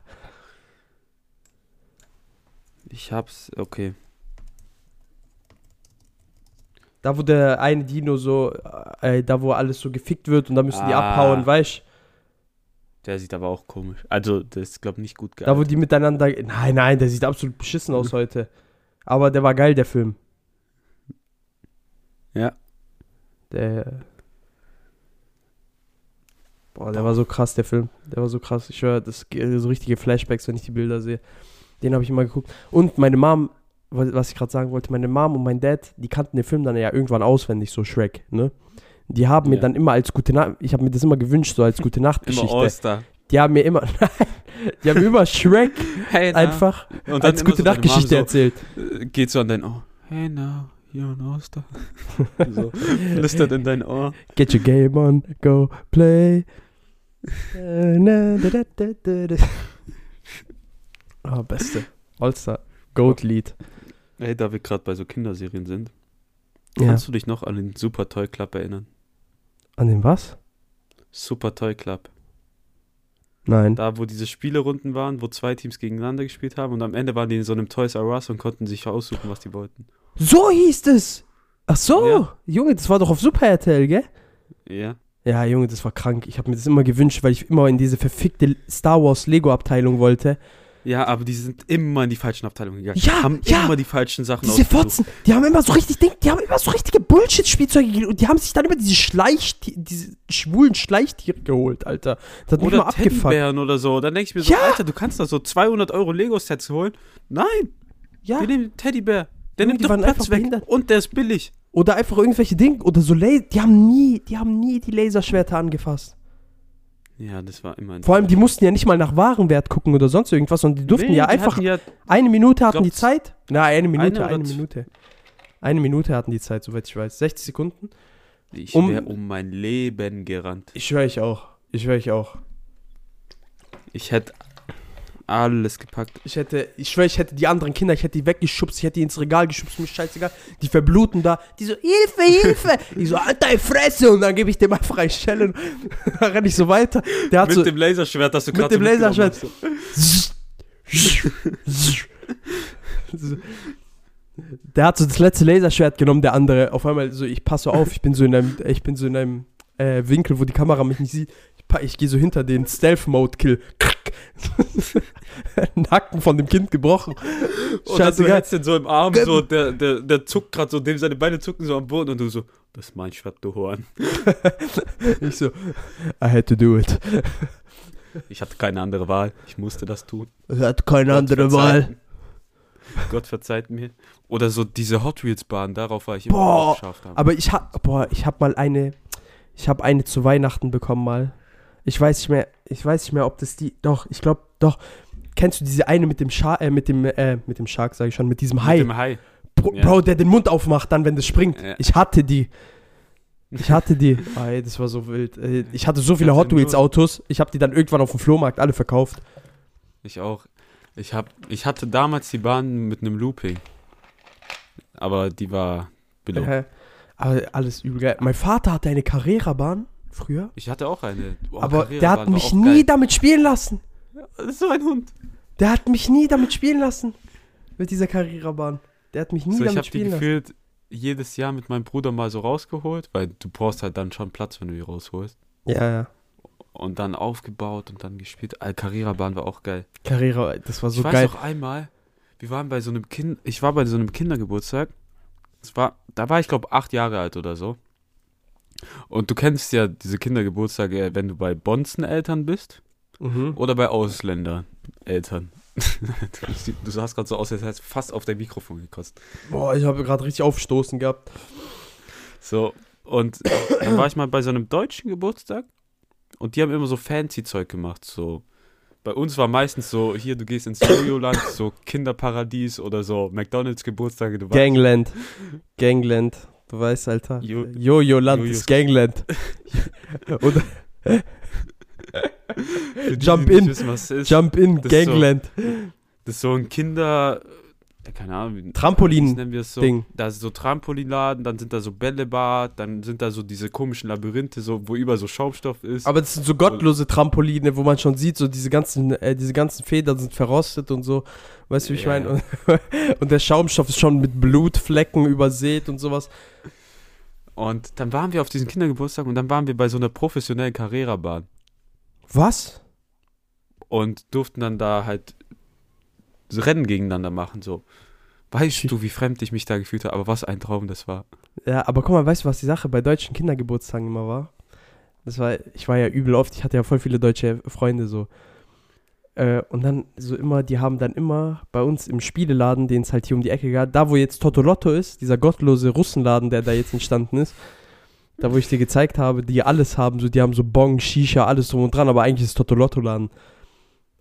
Ich hab's, okay.
Da, wo der eine Dino so, äh, da wo alles so gefickt wird und da müssen die
Ah.
abhauen, weißt
Der sieht aber auch komisch. Also, das ist, glaube ich, nicht gut
Da, wo
gealtert.
die miteinander. Nein, nein, der sieht absolut beschissen aus (laughs) heute. Aber der war geil, der Film.
Ja.
Der. Boah, der war so krass, der Film. Der war so krass. Ich höre, das so richtige Flashbacks, wenn ich die Bilder sehe. Den habe ich immer geguckt. Und meine Mom, wa- was ich gerade sagen wollte, meine Mom und mein Dad, die kannten den Film dann ja irgendwann auswendig, so Shrek, ne? Die haben mir
Ja.
dann immer als gute Nacht, ich habe mir das immer gewünscht, so als gute (laughs)
Immer
Nachtgeschichte.
Oster.
Die haben mir immer, (laughs) nein, die haben mir immer Shrek (laughs)
Hey,
einfach
Und
als
immer
gute
so
Nachtgeschichte
Mom
erzählt.
so, äh, geht so an dein Ohr. Hey, now, you're an Oster. so, flüstert in dein Ohr.
Get your game on, go play. (laughs) Ah, beste. All-Star. Goat-Lied.
Hey, da wir gerade bei so Kinderserien sind.
Ja.
Kannst du dich noch an den Super Toy Club erinnern?
An den was?
Super Toy Club.
Nein.
Da, wo diese Spielerunden waren, wo zwei Teams gegeneinander gespielt haben und am Ende waren die in so einem Toys R Us und konnten sich aussuchen, was die wollten.
So hieß es. Ach so.
Ja.
Junge, das war doch auf Super RTL, gell?
Ja.
Ja, Junge, das war krank. Ich habe mir das immer gewünscht, weil ich immer in diese verfickte Star Wars Lego Abteilung wollte.
Ja, aber die sind immer in die falschen Abteilungen gegangen.
Ja,
haben
ja.
immer die falschen Sachen
Diese. Fotzen, die haben immer so richtig Ding, die haben immer so richtige Bullshit-Spielzeuge gegeben und die haben sich dann immer diese Schleich, diese schwulen Schleichtiere geholt, Alter. Das hat mich
Oder
mal abgefuckt.
Teddybären oder so. Dann denke ich mir so,
Ja.
Alter, du kannst da so 200 Euro Lego-Sets holen. Nein,
Ja.
wir nehmen Teddybär. Der nimmt
die
doch Platz weg
behindert.
und der ist billig.
Oder einfach irgendwelche Dinge oder so La die haben nie, die haben nie die Laserschwerter angefasst.
Ja, das war immer ein
Vor allem, die mussten ja nicht mal nach Warenwert gucken oder sonst irgendwas, sondern die durften
Nee,
ja
die
einfach
Ja,
eine Minute hatten die Zeit. Na, eine Minute,
Eine
eine, Minute. Eine Minute hatten die Zeit, soweit ich weiß. 60 Sekunden.
ich
Um-
wäre um mein Leben gerannt.
Ich schwöre ich auch. Ich schwöre ich auch.
Ich hätte alles gepackt.
Ich hätte, ich schwöre, ich hätte die anderen Kinder, ich hätte die weggeschubst, ich hätte die ins Regal geschubst, mir scheißegal. Die verbluten da. Die so, Hilfe, Hilfe! Ich so, halt deine Fresse! Und dann gebe ich dem einfach einen Schellen. (laughs) dann renne ich so weiter. Der hat
Mit
so,
dem Laserschwert, das du
mit
gerade
dem
so mitgenommen
Laserschwert.
hast.
So. (laughs) Der hat so das letzte Laserschwert genommen, der andere. Auf einmal so, ich passe auf, ich bin so in einem, ich bin so in einem äh, Winkel, wo die Kamera mich nicht sieht. Ich, ich gehe so hinter den Stealth-Mode-Kill. (laughs) (laughs) Nacken von dem Kind gebrochen.
Und dann du hältst den so im Arm, so, der, der, der zuckt gerade so, dem seine Beine zucken so am Boden und du so, das ist mein Horn. (laughs)
Ich so, I had to do it.
Ich hatte keine andere Wahl, ich musste das tun.
Er hat keine
Gott
andere
verzeiht-
Wahl.
Gott verzeiht mir. Oder so diese Hot Wheels Bahn, darauf war ich immer
Boah,
scharf. damals.
Aber ich hab, boah, ich hab mal eine, ich hab eine zu Weihnachten bekommen mal. Ich weiß nicht mehr, ich weiß nicht mehr, ob das die, doch, ich glaube, doch. Kennst du diese eine mit dem Shark, äh, mit dem, äh, mit dem Shark, sag ich schon, mit diesem Hai?
Mit dem Hai.
Bro,
ja.
Bro, der den Mund aufmacht, dann, wenn das springt.
Ja.
Ich hatte die. Ich hatte die. Oh, (laughs) ey, das war so wild. Äh, Ich hatte so viele Hot Wheels Autos. Ich habe die dann irgendwann auf dem Flohmarkt alle verkauft.
Ich auch. Ich, hab, ich hatte damals die Bahn mit einem Looping. Aber die war below.
Äh, aber alles übel geil. Mein Vater hatte eine Carrera-Bahn früher.
Ich hatte auch eine. Oh,
aber der hat mich nie damit spielen lassen.
Das ist so ein Hund.
Der hat mich nie damit spielen lassen. Mit dieser Carrera-Bahn. Der hat mich nie
So, ich
damit
habe die
spielen lassen.
gefühlt jedes Jahr mit meinem Bruder mal so rausgeholt, weil du brauchst halt dann schon Platz, wenn du die rausholst.
Ja, ja.
Und dann aufgebaut und dann gespielt. Al Carrera-Bahn war auch geil.
Carrera, das war so
ich weiß
geil.
noch einmal, wir waren bei so einem Kind, ich war bei so einem Kindergeburtstag. Das war, da war ich glaube acht Jahre alt oder so. Und du kennst ja diese Kindergeburtstage, wenn du bei Bonzen-Eltern bist
Mhm.
oder bei Ausländer-Eltern. du, (laughs) du sahst gerade so aus, als hättest du fast auf dein Mikrofon gekostet.
Boah, ich habe gerade richtig aufstoßen gehabt.
So, und dann war ich mal bei so einem deutschen Geburtstag und die haben immer so fancy Zeug gemacht, so. Bei uns war meistens so, hier, du gehst ins Jojo-Land, so Kinderparadies oder so McDonalds Geburtstage.
Gangland. Gangland. Du weißt, Alter.
Jo-
Jojo-Land
Jojos.
ist Gangland. (laughs) Oder
die,
Jump
die
in.
Wissen, was es ist.
Jump in,
Das ist so-
Gangland.
Das ist so ein Kinder, ja, keine Ahnung, wie,
Trampolin-
nennen wir es so?
Ding.
Da ist so Trampolinladen, dann sind da so Bällebad, dann sind da so diese komischen Labyrinthe, so, wo überall so Schaumstoff ist.
Aber das sind so gottlose Trampoline, wo man schon sieht, so diese ganzen, äh, diese ganzen Federn sind verrostet und so. Weißt du, wie ich
Ja,
meine? Und, (laughs) und der Schaumstoff ist schon mit Blutflecken übersät und sowas.
Und dann waren wir auf diesem Kindergeburtstag und dann waren wir bei so einer professionellen Carrera-Bahn
Was?
und durften dann da halt so Rennen gegeneinander machen, so. Weißt du, wie fremd ich mich da gefühlt habe, aber was ein Traum das war.
Ja, aber guck mal, weißt du, was die Sache bei deutschen Kindergeburtstagen immer war? Das war, ich war ja übel oft, ich hatte ja voll viele deutsche Freunde so. Äh, und dann so immer, die haben dann immer bei uns im Spieleladen, den es halt hier um die Ecke gab, da wo jetzt Totolotto ist, dieser gottlose Russenladen, der da jetzt entstanden ist, da wo ich dir gezeigt habe, die alles haben, so die haben so Bong, Shisha, alles drum und dran, aber eigentlich ist Totolotto-Laden.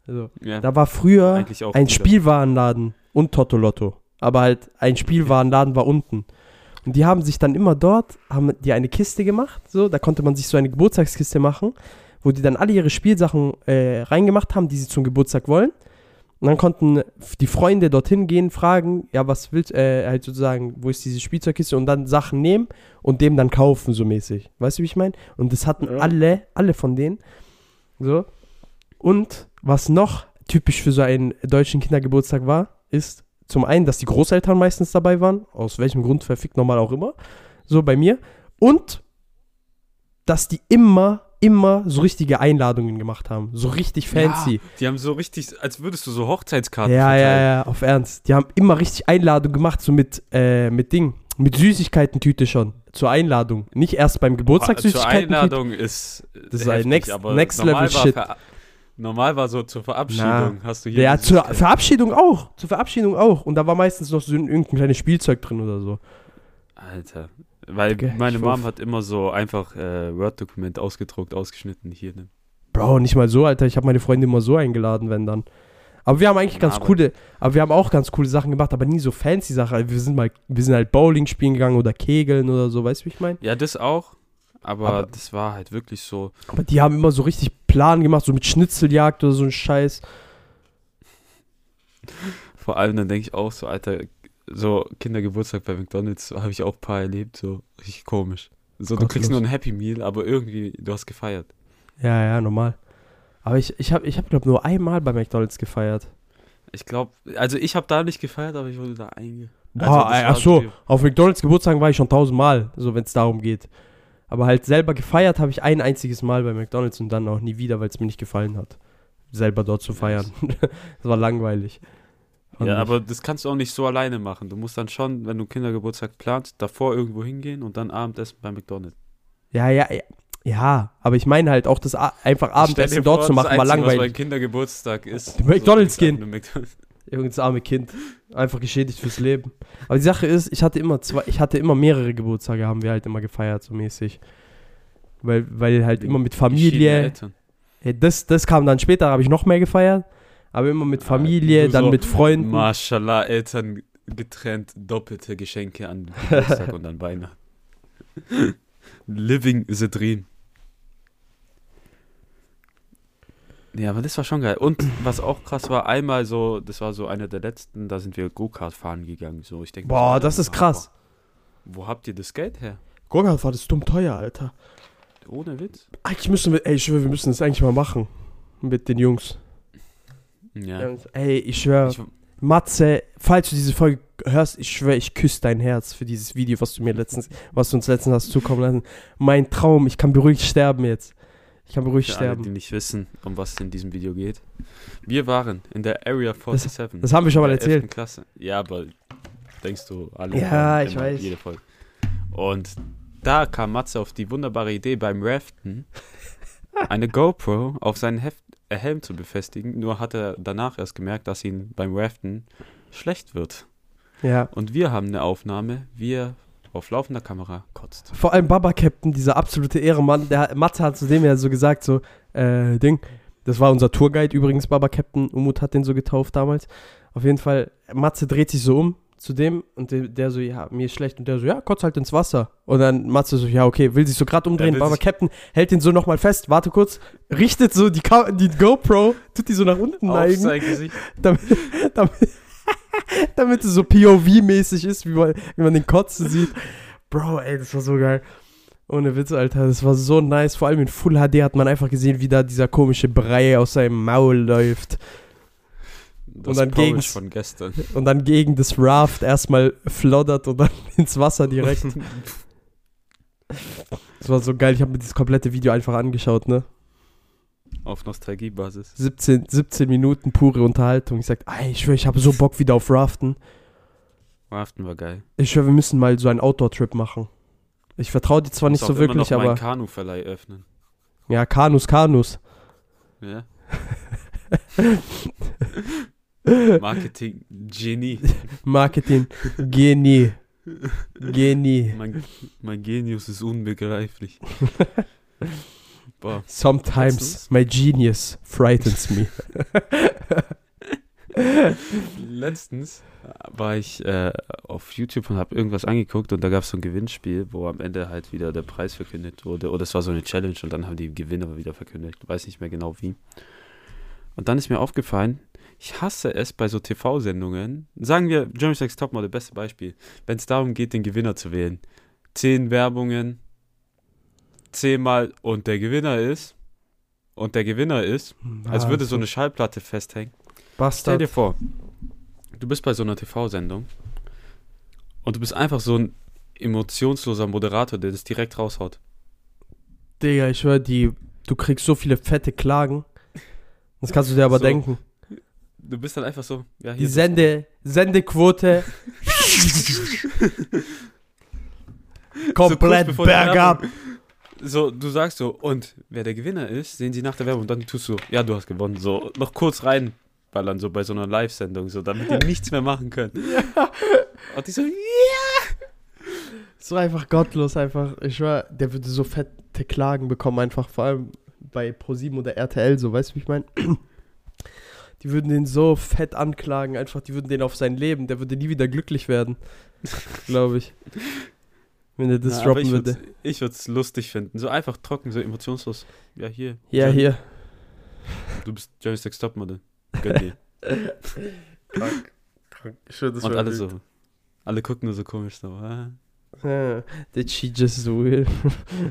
Also,
Ja,
da war früher ein
guter.
Spielwarenladen und Totolotto. Aber halt ein Spielwarenladen war unten. Und die haben sich dann immer dort, haben die eine Kiste gemacht, so, da konnte man sich so eine Geburtstagskiste machen, wo die dann alle ihre Spielsachen äh, reingemacht haben, die sie zum Geburtstag wollen. Und dann konnten die Freunde dorthin gehen, fragen, ja, was willst äh, halt sozusagen, wo ist diese Spielzeugkiste und dann Sachen nehmen und dem dann kaufen, so mäßig. Weißt du, wie ich meine? Und das hatten
Ja.
alle, alle von denen. So. Und was noch typisch für so einen deutschen Kindergeburtstag war, ist zum einen, dass die Großeltern meistens dabei waren, aus welchem Grund verfickt normal auch immer, so bei mir, und dass die immer, immer so richtige Einladungen gemacht haben, so richtig fancy.
Ja, die haben so richtig, als würdest du so Hochzeitskarten
Ja, ja,
verteilen.
ja, auf Ernst. Die haben immer richtig Einladungen gemacht, so mit, äh, mit Ding, mit Süßigkeiten-Tüte schon, zur Einladung. Nicht erst beim Geburtstag
Zur
Süßigkeiten-Tüte.
Einladung ist
Das ist ein next- next
normal
level
war
shit.
Normal war so zur Verabschiedung, hast du hier
Ja, zur
Süßigkeiten.
Verabschiedung auch. Zur Verabschiedung auch. Und da war meistens noch so ein- irgendein kleines Spielzeug drin oder so.
Alter, weil
Okay,
meine Mom hat immer so einfach äh, Word-Dokument ausgedruckt, ausgeschnitten, hier nimm.
Bro, nicht mal so, Alter. Ich habe meine Freunde immer so eingeladen, wenn dann. Aber wir haben eigentlich ganz
aber-
coole, aber wir haben auch ganz coole Sachen gemacht, aber nie so fancy Sachen. Also wir sind mal, wir sind halt Bowling spielen gegangen oder Kegeln oder so, weißt du, wie ich meine?
Ja, das auch, aber,
Aber-
das war halt wirklich so,
Aber die haben immer so richtig Plan gemacht, so mit Schnitzeljagd oder so ein Scheiß.
vor allem dann denke ich auch so, Alter, so Kindergeburtstag bei McDonalds habe ich auch ein paar erlebt, so richtig komisch. So, du
Gottlos.
kriegst nur ein Happy Meal, aber irgendwie, du hast gefeiert.
Ja, ja, normal. Aber ich, ich habe, ich hab, glaube nur einmal bei McDonalds gefeiert.
Ich glaube, also ich habe da nicht gefeiert, aber ich wurde da einge...
Boah,
Also,
ach so,
so-
auf McDonalds Geburtstagen war ich schon tausendmal, so wenn es darum geht. Aber halt selber gefeiert habe ich ein einziges Mal bei McDonalds und dann auch nie wieder, weil es mir nicht gefallen hat. Selber dort zu feiern. (laughs) das war langweilig.
Ja, aber das kannst du auch nicht so alleine machen. Du musst dann schon, wenn du Kindergeburtstag planst, davor irgendwo hingehen und dann Abendessen bei McDonalds.
Ja, ja, ja. Ja, aber ich meine halt auch das A einfach Abendessen dort
vor,
zu
das
machen, war
Einzige, Was
langweilig.
mein Kindergeburtstag ist.
McDonald's
so,
gehen.
McDonald's.
Irgendes arme Kind. Einfach geschädigt fürs Leben. Aber die Sache ist, ich hatte immer zwei, ich hatte immer mehrere Geburtstage, haben wir halt immer gefeiert, so mäßig. Weil, weil halt immer mit Familie. Ja, das, das kam dann später, habe ich noch mehr gefeiert. Aber immer mit
Ah,
Familie,
du
dann
so,
mit Freunden.
Mashallah, Eltern getrennt, doppelte Geschenke an Geburtstag (laughs) und an Weihnachten. Living the dream. Ja, aber das war schon geil. Und was auch krass war, einmal so, das war so einer der letzten, da sind wir Go-Kart fahren gegangen. So, ich denke,
Boah, das ist krass.
Wo habt ihr das Geld her?
Gogart war das dumm teuer, Alter.
Ohne Witz?
Eigentlich müssen wir, ey, ich schwöre, wir müssen das eigentlich mal machen. Mit den Jungs.
Ja.
Ey, ich schwöre, Matze, falls du diese Folge hörst, ich schwöre, ich küsse dein Herz für dieses Video, was du mir letztens, was du uns letztens hast zukommen lassen. Mein Traum, ich kann beruhigt sterben jetzt. Ich kann beruhigt
für alle,
sterben.
die nicht wissen, um was es in diesem Video geht. Wir waren in der Area 47.
das haben wir schon mal erzählt.
11. Klasse. Ja, aber denkst du alle?
Ja, ich weiß.
Jede Folge. Und da kam Matze auf die wunderbare Idee, beim Raften (laughs) eine GoPro auf seinen Heft, Helm zu befestigen. Nur hat er danach erst gemerkt, dass ihm beim Raften schlecht wird.
Ja.
Und wir haben eine Aufnahme, wie er auf laufender Kamera kotzt.
Vor allem Baba Captain, dieser absolute Ehrenmann, der Matze hat zu dem ja so gesagt, so, äh, Ding, das war unser Tourguide übrigens, Baba Captain, Umut hat den so getauft damals. Auf jeden Fall, Matze dreht sich so um zu dem und der, der so, ja, mir ist schlecht und der so, ja, kotz halt ins Wasser. Und dann Matze so, ja, okay, will sich so gerade umdrehen,
sich-
Captain hält den so nochmal fest, warte kurz, richtet so die, Ka die GoPro, tut die so nach unten neigen, (laughs) damit, damit, (laughs) Damit es so POV-mäßig ist, wie man, wie man den Kotzen sieht. Bro, ey, das war so geil. Ohne Witz, Alter, das war so nice. Vor allem in Full HD hat man einfach gesehen, wie da dieser komische Brei aus seinem Maul läuft.
Das
dann
Porridge
gegen's-
von gestern. (laughs)
Und dann gegen das Raft erstmal floddert und dann (laughs) ins Wasser direkt. (laughs) Das war so geil. Ich habe mir das komplette Video einfach angeschaut, ne?
Auf Nostalgiebasis.
17, 17 Minuten pure Unterhaltung. Ich sag, ey, ich schwöre, ich habe so Bock wieder auf Raften.
Raften war geil.
Ich schwöre, wir müssen mal so einen Outdoor-Trip machen. Ich vertraue dir zwar nicht so wirklich,
noch meinen
aber.
Kanuverleih öffnen.
Ja, Kanus, Kanus.
Ja? Marketing Genie. (laughs)
Marketing. Genie. Genie.
Mein, mein Genius ist unbegreiflich. (laughs) Boah.
Sometimes my genius frightens me. (laughs)
Letztens war ich äh, auf YouTube und habe irgendwas angeguckt und da gab es so ein Gewinnspiel, wo am Ende halt wieder der Preis verkündet wurde. Oder es war so eine Challenge und dann haben die Gewinner wieder verkündet. Ich weiß nicht mehr genau wie. Und dann ist mir aufgefallen, ich hasse es bei so TV-Sendungen. Sagen wir, Jeremy Sex Topmodel, beste Beispiel. Wenn es darum geht, den Gewinner zu wählen. Zehn Werbungen, zehnmal und der Gewinner ist. Und der Gewinner ist, als würde so eine Schallplatte festhängen. Stell
Bastard.
dir vor, du bist bei so einer TV-Sendung und du bist einfach so ein emotionsloser Moderator, der das direkt raushaut.
Digga, ich schwör, die, du kriegst so viele fette Klagen. Das kannst du dir aber
So.
denken.
Du bist dann einfach so, ja, hier.
Sende, Sendequote. (laughs) Komplett
die
bergab.
So, du sagst so, und wer der Gewinner ist, sehen sie nach der Werbung und dann tust du, ja, du hast gewonnen. So, noch kurz reinballern, so bei so einer Live-Sendung, so, damit die nichts mehr machen können. Und die so,
So einfach gottlos, einfach. Ich schwör, der würde so fette Klagen bekommen, einfach vor allem bei ProSieben oder RTL, so, weißt du, wie ich meine? Die würden den so fett anklagen, einfach, die würden den auf sein Leben, der würde nie wieder glücklich werden. (laughs) Glaube ich. Wenn er das
Na,
droppen
ich
würde.
ich würde es lustig finden. So einfach trocken, so emotionslos. Ja, hier.
Ja,
Jeremy,
hier.
Du bist Jerry Sex Topmodel. Gönn dir. (laughs)
Ich schwör, das
Und alle
wild.
so. Alle gucken nur so komisch so. Ah.
Ja, did she just will?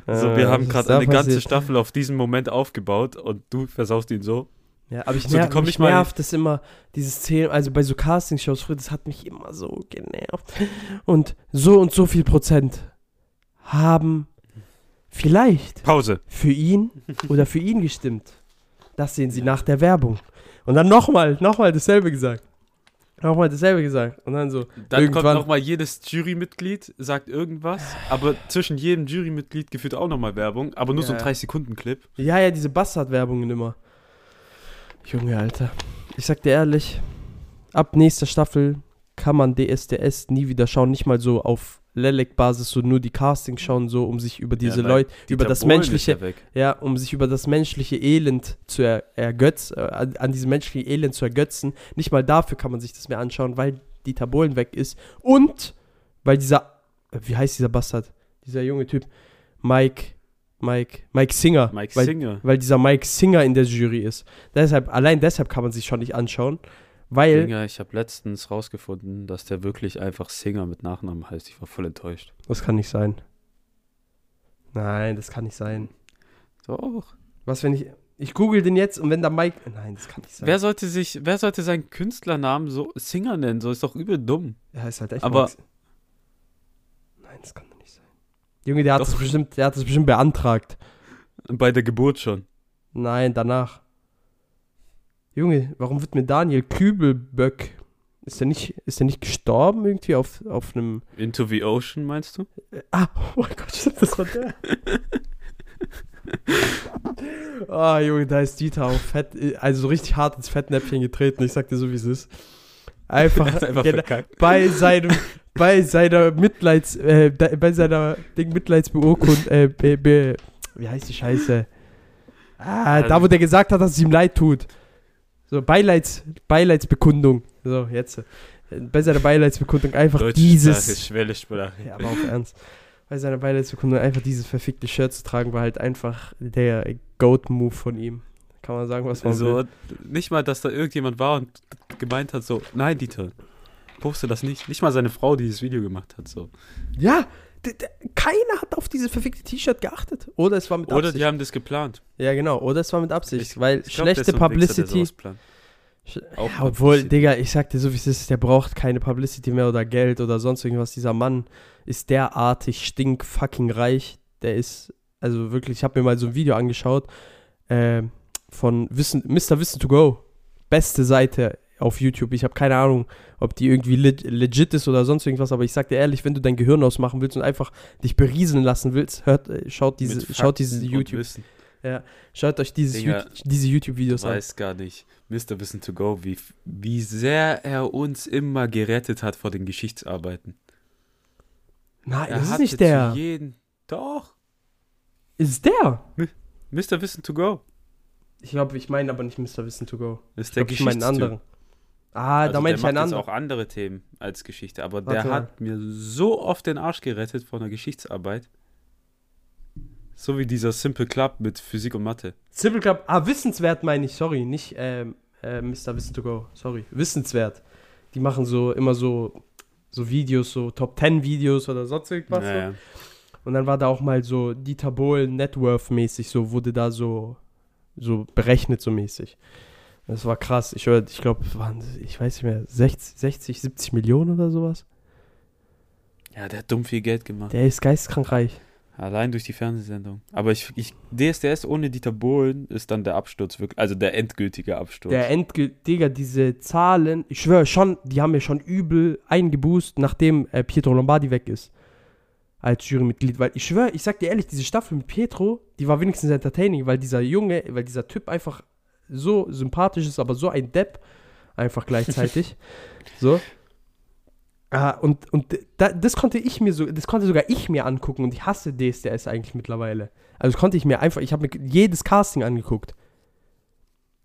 So, wir haben gerade eine ganze
passiert?
Staffel auf diesen Moment aufgebaut und du versaust ihn so.
Ja, aber ich
So, die
ner
kommen
mich
mal-
nervt das immer, dieses Zählen, also bei so Castingshows früher, das hat mich immer so genervt. Und so und so viel Prozent haben vielleicht
Pause.
für ihn oder für ihn gestimmt. Das sehen sie nach der Werbung. Und dann nochmal, nochmal dasselbe gesagt. Nochmal dasselbe gesagt. Und dann so,
Dann
Irgendwann-
kommt nochmal jedes Jurymitglied, sagt irgendwas, aber zwischen jedem Jurymitglied gefühlt auch nochmal Werbung, aber nur so
Ja.
ein 30-Sekunden-Clip.
ja, ja, diese Bastard-Werbungen immer. Junge, Alter. Ich sag dir ehrlich, ab nächster Staffel kann man DSDS nie wieder schauen, nicht mal so auf Lelek-Basis, so nur die Castings schauen, so um sich über diese
Ja,
Leute, über
Dieter
das
Bohlen
menschliche,
ja
um sich über das menschliche Elend zu er, ergötzen, äh, an, an diesem menschlichen Elend zu ergötzen. Nicht mal dafür kann man sich das mehr anschauen, weil Dieter Bohlen weg ist und weil dieser, äh, wie heißt dieser Bastard? Dieser junge Typ, Mike, Mike, Mike Singer.
Mike
weil,
Singer.
Weil dieser Mike Singer in der Jury ist. Deshalb, allein deshalb kann man sich schon nicht anschauen, weil,
Singer, ich habe letztens rausgefunden, dass der wirklich einfach Singer mit Nachnamen heißt. Ich war voll enttäuscht.
das kann nicht sein. Nein, das kann nicht sein.
Doch.
Was, wenn ich, ich google den jetzt und wenn da Mike, nein, das kann nicht sein.
Wer sollte sich, wer sollte seinen Künstlernamen so Singer nennen? So ist doch übel dumm.
Er ist halt echt
Aber-
Max. Nein, das kann doch nicht sein. Junge, der hat
Doch.
das bestimmt, der hat das bestimmt beantragt.
Bei der Geburt schon.
Nein, danach. Junge, warum wird mir Daniel Kübelböck ist der nicht ist der nicht gestorben irgendwie auf auf einem
Into the Ocean, meinst du?
äh, Ah, (laughs) oh mein Gott, stimmt, das war der. (laughs) Ah, Junge, da ist Dieter auf Fett, also so richtig hart ins Fettnäpfchen getreten. Ich sag dir so, wie es ist. Einfach, (laughs)
einfach
bei seinem, bei seiner Mitleids, äh, bei seiner Ding Mitleidsbeurkund, äh, be, be, wie heißt die Scheiße? Ah, da wo der gesagt hat, dass es ihm leid tut. So, Beileids, Beileidsbekundung. So, jetzt. Bei seiner Beileidsbekundung einfach
Deutsche
dieses.
Sprache, Sprache.
Ja, aber auch ernst. Bei seiner Beileidsbekundung einfach dieses verfickte Shirt zu tragen, war halt einfach der Goat-Move von ihm. Kann man sagen, was man
Also,
will.
nicht mal, dass da irgendjemand war und gemeint hat, so, nein, Dieter, postet das nicht. Nicht mal seine Frau, die dieses Video gemacht hat. So.
Ja, keiner hat auf dieses verfickte T-Shirt geachtet. Oder es war mit
Oder
Absicht.
die haben das geplant.
ja, genau. Oder es war mit Absicht.
Ich-
weil
Ich glaub,
schlechte
Wichser,
Publicity.
Auch
ja, obwohl,
Publicity.
Digga, ich sag dir so, wie es ist, der braucht keine Publicity mehr oder Geld oder sonst irgendwas. Dieser Mann ist derartig stink fucking reich. Der ist, also wirklich, ich habe mir mal so ein Video angeschaut äh, von Wissen, Mr. Wissen to Go. Beste Seite auf YouTube. Ich habe keine Ahnung, ob die irgendwie leg legit ist oder sonst irgendwas, aber ich sag dir ehrlich, wenn du dein Gehirn ausmachen willst und einfach dich berieseln lassen willst, hört, äh, schaut diese, schaut diese YouTube,
Wissen.
schaut euch dieses
Digga,
YouTube, diese YouTube-Videos
Ich
an.
weiß gar nicht, Mr. Wissen to go, wie, wie sehr er uns immer gerettet hat vor den Geschichtsarbeiten.
Nein,
Er
das ist nicht der.
Jeden, doch,
Ist der?
Mr. Wissen to go.
Ich glaube, ich meine aber nicht Mr. Wissen to go.
Ist
Ich
der
ich meine einen
Geschichtstyp.
anderen. Ah,
Also
da meine
der
ich
macht
anderen.
auch andere Themen als Geschichte, aber
Warte
der hat mir so oft den Arsch gerettet vor einer Geschichtsarbeit. So wie dieser Simple Club mit Physik und Mathe.
Simple Club. Ah, wissenswert meine ich, sorry. Nicht ähm, äh, Mr. Wissen to go. Sorry. Wissenswert. Die machen so immer so, so Videos, so Top 10 Videos oder sonst irgendwas. so.
Naja.
Und dann war da auch mal so Dieter Bohlen Networth mäßig, so wurde da so, so berechnet so mäßig. Das war krass. Ich, hör- ich glaube, es waren, ich weiß nicht mehr, 60, 60, 70 Millionen oder sowas.
ja, der hat dumm viel Geld gemacht.
Der ist geisteskrank reich.
Allein durch die Fernsehsendung. Aber ich, ich, DSDS ohne Dieter Bohlen ist dann der Absturz wirklich, also der endgültige Absturz.
Der Endgült, Digga, diese Zahlen, ich schwöre schon, die haben ja schon übel eingeboost, nachdem äh, Pietro Lombardi weg ist. Als Jurymitglied, weil ich schwöre, ich sag dir ehrlich, diese Staffel mit Pietro, die war wenigstens entertaining, weil dieser Junge, weil dieser Typ einfach so sympathisch ist, aber so ein Depp einfach gleichzeitig. (laughs) so. Ah, und und da, das konnte ich mir so, das konnte sogar ich mir angucken und ich hasse DSDS eigentlich mittlerweile. Also das konnte ich mir einfach, ich habe mir jedes Casting angeguckt.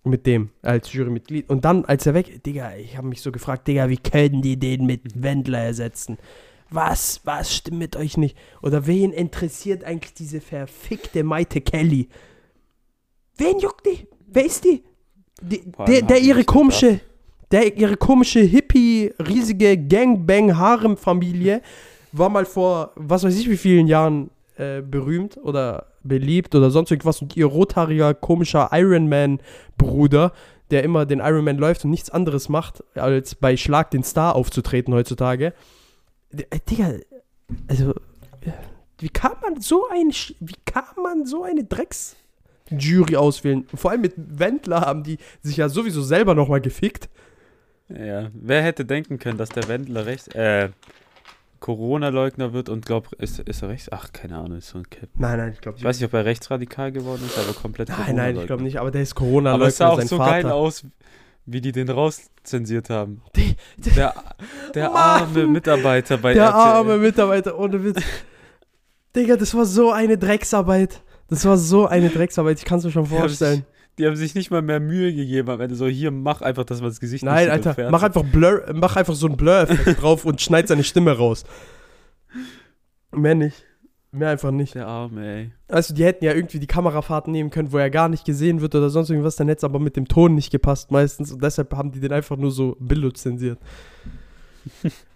Mit dem als Jurymitglied. Und dann, als er weg, Digga, ich habe mich so gefragt, Digga, wie können die den mit Wendler ersetzen? Was, was stimmt mit euch nicht? Oder wen interessiert eigentlich diese verfickte Maite Kelly? Wen juckt die? Wer ist die? die der, der ihre komische, der ihre komische Hippie, riesige Gangbang-Harem-Familie war mal vor, was weiß ich wie vielen Jahren äh, berühmt oder beliebt oder sonst irgendwas und ihr rothaariger, komischer Ironman-Bruder, der immer den Ironman läuft und nichts anderes macht, als bei Schlag den Star aufzutreten heutzutage. Äh, Digga, also, wie kann man so ein, wie kann man so eine Drecks Jury auswählen? Vor allem mit Wendler haben die sich ja sowieso selber nochmal gefickt.
Ja, wer hätte denken können, dass der Wendler rechts, äh, Corona-Leugner wird und glaubt, ist, ist er rechts? Ach, keine Ahnung, ist so ein Cap.
Nein, nein, ich glaube
Ich weiß nicht, ob er rechtsradikal geworden ist, aber komplett
Nein, nein, ich
Corona-Leugner.
glaube nicht, aber der ist corona
Aber es sah auch so
Vater.
geil aus, wie die den rauszensiert haben.
Die, die,
Der, der
Mann!
arme Mitarbeiter bei
der
RTL.
arme Mitarbeiter, ohne Witz. Digga, das war so eine Drecksarbeit. Das war so eine Drecksarbeit, ich kann es mir schon vorstellen.
Die haben sich nicht mal mehr Mühe gegeben am Ende. So, hier, mach einfach, dass man das Gesicht
Nein,
nicht
Alter, mach einfach, Blur, mach einfach so ein Blur-Effekt (laughs) drauf und schneid seine Stimme raus. Mehr nicht. Mehr einfach nicht.
Der Arme, ey.
Also, die hätten ja irgendwie die Kamerafahrten nehmen können, wo er gar nicht gesehen wird oder sonst irgendwas, dann hätte es aber mit dem Ton nicht gepasst meistens und deshalb haben die den einfach nur so Billo zensiert.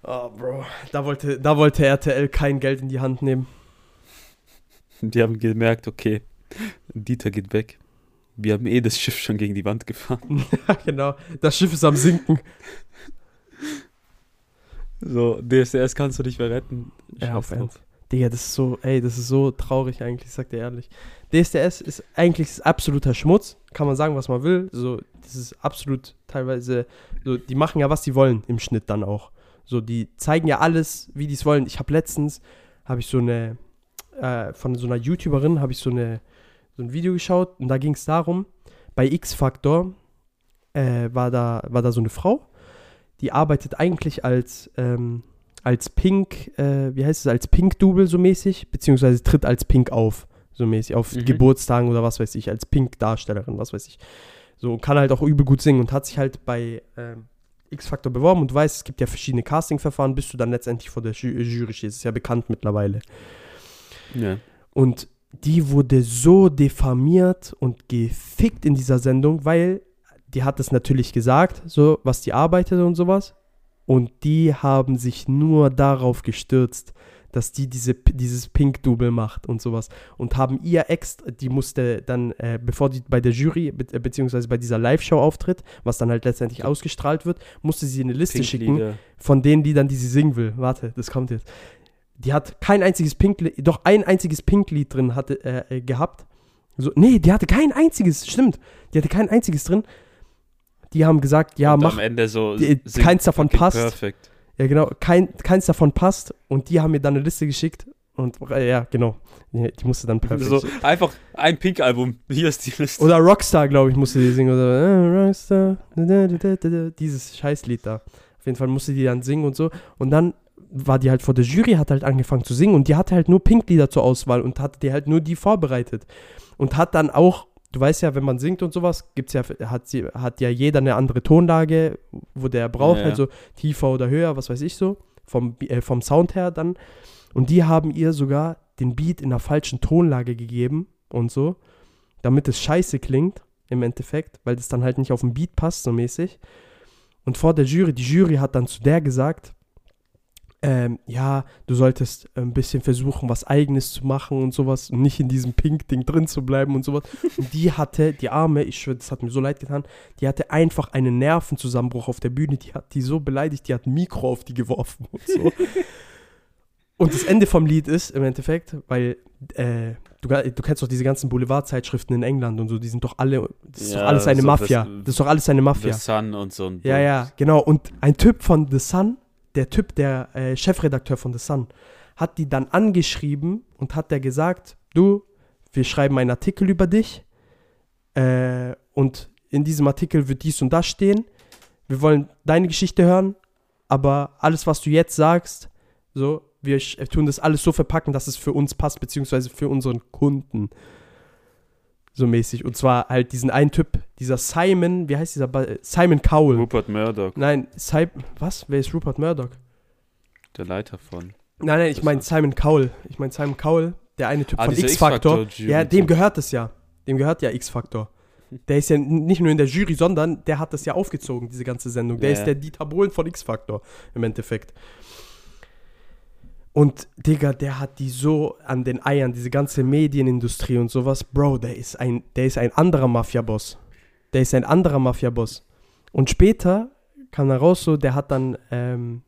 oh, (laughs) Bro. Da wollte, da wollte RTL kein Geld in die Hand nehmen.
Die haben gemerkt, okay, Dieter geht weg. Wir haben eh das Schiff schon gegen die Wand gefahren. (laughs)
Ja, genau. Das Schiff ist am Sinken.
So, DSDS kannst du nicht mehr retten.
Ja, auf. Ernst. Digga, das ist so, ey, das ist so traurig eigentlich, ich sag dir ehrlich. DSDS ist eigentlich absoluter Schmutz, kann man sagen, was man will. So, das ist absolut teilweise, so, die machen ja, was sie wollen im Schnitt dann auch. So, die zeigen ja alles, wie die es wollen. Ich habe letztens, habe ich so eine, äh, von so einer YouTuberin, habe ich so eine, so ein Video geschaut und da ging es darum, bei X-Factor äh, war, da, war da so eine Frau, die arbeitet eigentlich als, ähm, als Pink, äh, wie heißt es, als Pink-Double so mäßig, beziehungsweise tritt als Pink auf, so mäßig, auf
Mhm.
Geburtstagen oder was weiß ich, als Pink-Darstellerin, was weiß ich. So, kann halt auch übel gut singen und hat sich halt bei ähm, X-Factor beworben und du weißt, es gibt ja verschiedene Casting-Verfahren, bis du dann letztendlich vor der Ju Jury stehst. Ist ja bekannt mittlerweile.
Ja.
Und die wurde so diffamiert und gefickt in dieser Sendung, weil die hat es natürlich gesagt, so was die arbeitet und sowas. Und die haben sich nur darauf gestürzt, dass die diese, dieses Pink-Double macht und sowas. Und haben ihr Ex, die musste dann, äh, bevor die bei der Jury, be äh, beziehungsweise bei dieser Live-Show auftritt, was dann halt letztendlich ausgestrahlt wird, musste sie eine Liste schicken von den Liedern, die sie singen will. Warte, das kommt jetzt. Die hat kein einziges Pink, doch ein einziges Pink-Lied drin hatte, äh, äh, gehabt. So, nee, die hatte kein einziges, stimmt. Die hatte kein einziges drin. Die haben gesagt, ja,
Und
mach,
am Ende so
die- keins davon passt.
Perfekt.
ja genau, kein, keins davon passt. Und die haben mir dann eine Liste geschickt. Und äh, ja, genau. Die, die musste dann perfekt.
So, einfach ein Pink-Album. Hier ist die Liste.
Oder Rockstar, glaube ich, musste die singen. Oder äh, Rockstar. da, da, da, da, da, Dieses Scheißlied da. Auf jeden Fall musste die dann singen und so. Und dann war die halt vor der Jury, hat halt angefangen zu singen und die hatte halt nur Pink-Lieder zur Auswahl und hat die halt nur die vorbereitet. Und hat dann auch, du weißt ja, wenn man singt und sowas, gibt's ja, hat, sie, hat ja jeder eine andere Tonlage, wo der braucht,
Ja, ja.
halt so tiefer oder höher, was weiß ich so, vom, äh, vom Sound her dann. Und die haben ihr sogar den Beat in der falschen Tonlage gegeben und so, damit es scheiße klingt im Endeffekt, weil das dann halt nicht auf den Beat passt, so mäßig. Und vor der Jury, die Jury hat dann zu der gesagt, ähm, ja, du solltest ein bisschen versuchen, was Eigenes zu machen und sowas und nicht in diesem Pink-Ding drin zu bleiben und sowas. Und (laughs) die hatte, die Arme, ich schwöre, das hat mir so leid getan, die hatte einfach einen Nervenzusammenbruch auf der Bühne, die hat die so beleidigt, die hat ein Mikro auf die geworfen und so. (laughs) und das Ende vom Lied ist im Endeffekt, weil äh, du, du kennst doch diese ganzen Boulevardzeitschriften in England und so, die sind doch alle, das ist
Ja,
doch alles eine Mafia.
das-
Das ist doch alles eine Mafia.
The Sun und so ein
Ja, ja, genau. Und ein Typ von The Sun, der Typ, der äh, Chefredakteur von The Sun, hat die dann angeschrieben und hat der gesagt, du, wir schreiben einen Artikel über dich äh, und in diesem Artikel wird dies und das stehen. Wir wollen deine Geschichte hören, aber alles, was du jetzt sagst, so, wir tun das alles so verpacken, dass es für uns passt, beziehungsweise für unseren Kunden. So mäßig. Und zwar halt diesen einen Typ, dieser Simon, wie heißt dieser? Ba- Simon Cowell.
Rupert Murdoch,
Nein, Cy was? Wer ist Rupert Murdoch?
der Leiter von.
Nein, nein, ich
Das
meine Simon Cowell. Ich meine Simon Cowell, der eine Typ
Ah,
von X-Factor. Ja, dem gehört es ja. Dem gehört ja X-Factor. (laughs) Der ist ja nicht nur in der Jury, sondern der hat das ja aufgezogen, diese ganze Sendung. Der
Ja,
ist der Dieter Bohlen von X-Factor im Endeffekt. Und Digga, der hat die so an den Eiern, diese ganze Medienindustrie und sowas. Bro, der ist ein, der ist ein anderer Mafia-Boss. Der ist ein anderer Mafia-Boss. Und später kam da raus so, der hat dann, ähm,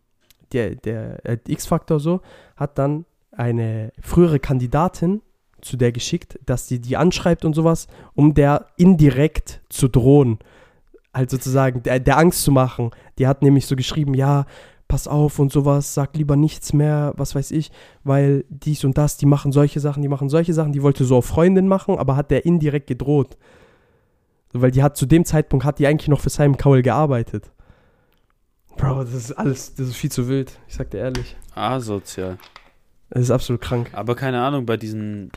der, der äh, X-Factor so, hat dann eine frühere Kandidatin zu der geschickt, dass sie die anschreibt und sowas, um der indirekt zu drohen. Halt sozusagen, der, der Angst zu machen. Die hat nämlich so geschrieben, ja, pass auf und sowas, sag lieber nichts mehr, was weiß ich, weil dies und das, die machen solche Sachen, die machen solche Sachen, die wollte so auf Freundin machen, aber hat der indirekt gedroht. Weil die hat zu dem Zeitpunkt, hat die eigentlich noch für Simon Cowell gearbeitet. Bro, das ist alles, das ist viel zu wild, ich sag dir ehrlich.
Asozial.
Das ist absolut krank.
Aber keine Ahnung, bei diesen.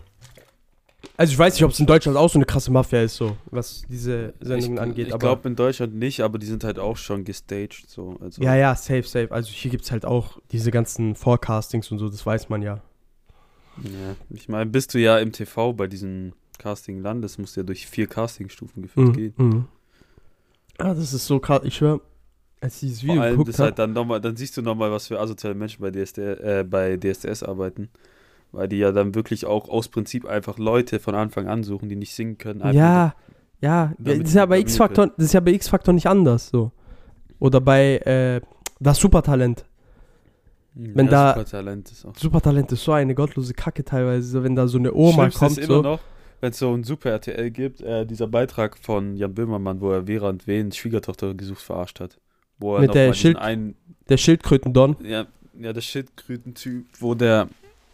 Also ich weiß nicht, ob es in Deutschland auch so eine krasse Mafia ist, so, was diese Sendungen
ich,
angeht,
Ich glaube in Deutschland nicht, aber die sind halt auch schon gestaged. So. Also,
Ja, ja, safe, safe. Also hier gibt es halt auch diese ganzen Forecastings und so, das weiß man ja.
ja. Ich meine, bist du ja im TV bei diesen Casting landes, musst du ja durch vier Castingstufen geführt
Mhm.
gehen.
Mhm. Ah, das ist so krass. Ich schwör, als ich dieses
Vor
Video
allem
geguckt
das halt dann nochmal, dann siehst du nochmal, was für asoziale Menschen bei, DSD, äh, bei DSDS arbeiten. Weil die ja dann wirklich auch aus Prinzip einfach Leute von Anfang an suchen, die nicht singen können.
ja, ja, das ist ja bei X-Factor, das ist ja bei X-Factor nicht anders, so. Oder bei äh, das Supertalent. wenn
ja,
da-
Supertalent ist auch.
Supertalent ist so eine gottlose Kacke teilweise, so, wenn da so eine Oma
Schlimmste
kommt,
ist immer
so.
noch, wenn es so ein Super RTL gibt, äh, dieser Beitrag von Jan Böhmermann, wo er Vera und Wen Schwiegertochter gesucht verarscht hat. Wo er
Mit der Schild-
einen,
Der Schildkröten-Don.
ja, ja, der Schildkröten-Typ, wo der,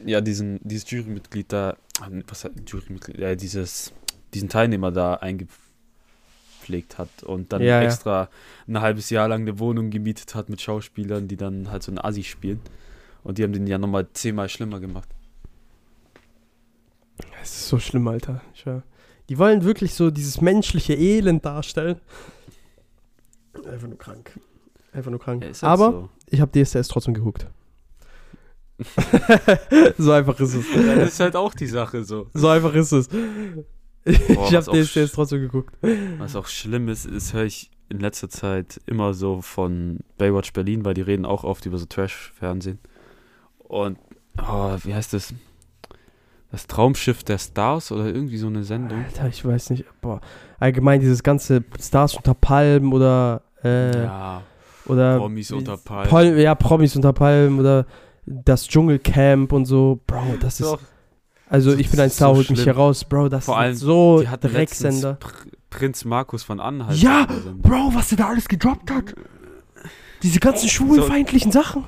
ja, diesen, dieses Jurymitglied da, ah, was hat Jurymitglied, ja, dieses, diesen Teilnehmer da eingepflegt hat und dann
Ja, ja.
extra ein halbes Jahr lang eine Wohnung gemietet hat mit Schauspielern, die dann halt so eine Assi spielen. Und die haben den ja nochmal zehnmal schlimmer gemacht.
Es ist so schlimm, Alter. Schwör. Die wollen wirklich so dieses menschliche Elend darstellen. Einfach nur krank. Einfach nur krank.
Ja, halt
Aber
so.
ich habe DSDS trotzdem geguckt. (laughs) so einfach ist es.
Ja, das ist halt auch die Sache so.
So einfach ist es.
Boah,
ich habe DSDS
sch-
trotzdem geguckt.
Was auch schlimm ist, ist, höre ich in letzter Zeit immer so von Baywatch Berlin, weil die reden auch oft über so Trash-Fernsehen. Und, oh, wie heißt das? Das Traumschiff der Stars oder irgendwie so eine Sendung.
Alter, ich weiß nicht. Boah. Allgemein dieses ganze Stars unter Palmen oder. Äh,
Ja,
oder
Promis unter Palmen.
Pol ja, Promis unter Palmen oder das Dschungelcamp und so. Bro, das ist.
Doch,
Also,
so-
ich bin ein
so
Star, holt mich hier raus. Bro, das
Vor allem,
so
die hatten letztens
Drecksender.
Pr Prinz Markus von Anhalt.
Ja. Bro, was der da alles gedroppt hat. Diese ganzen schwulfeindlichen Sachen.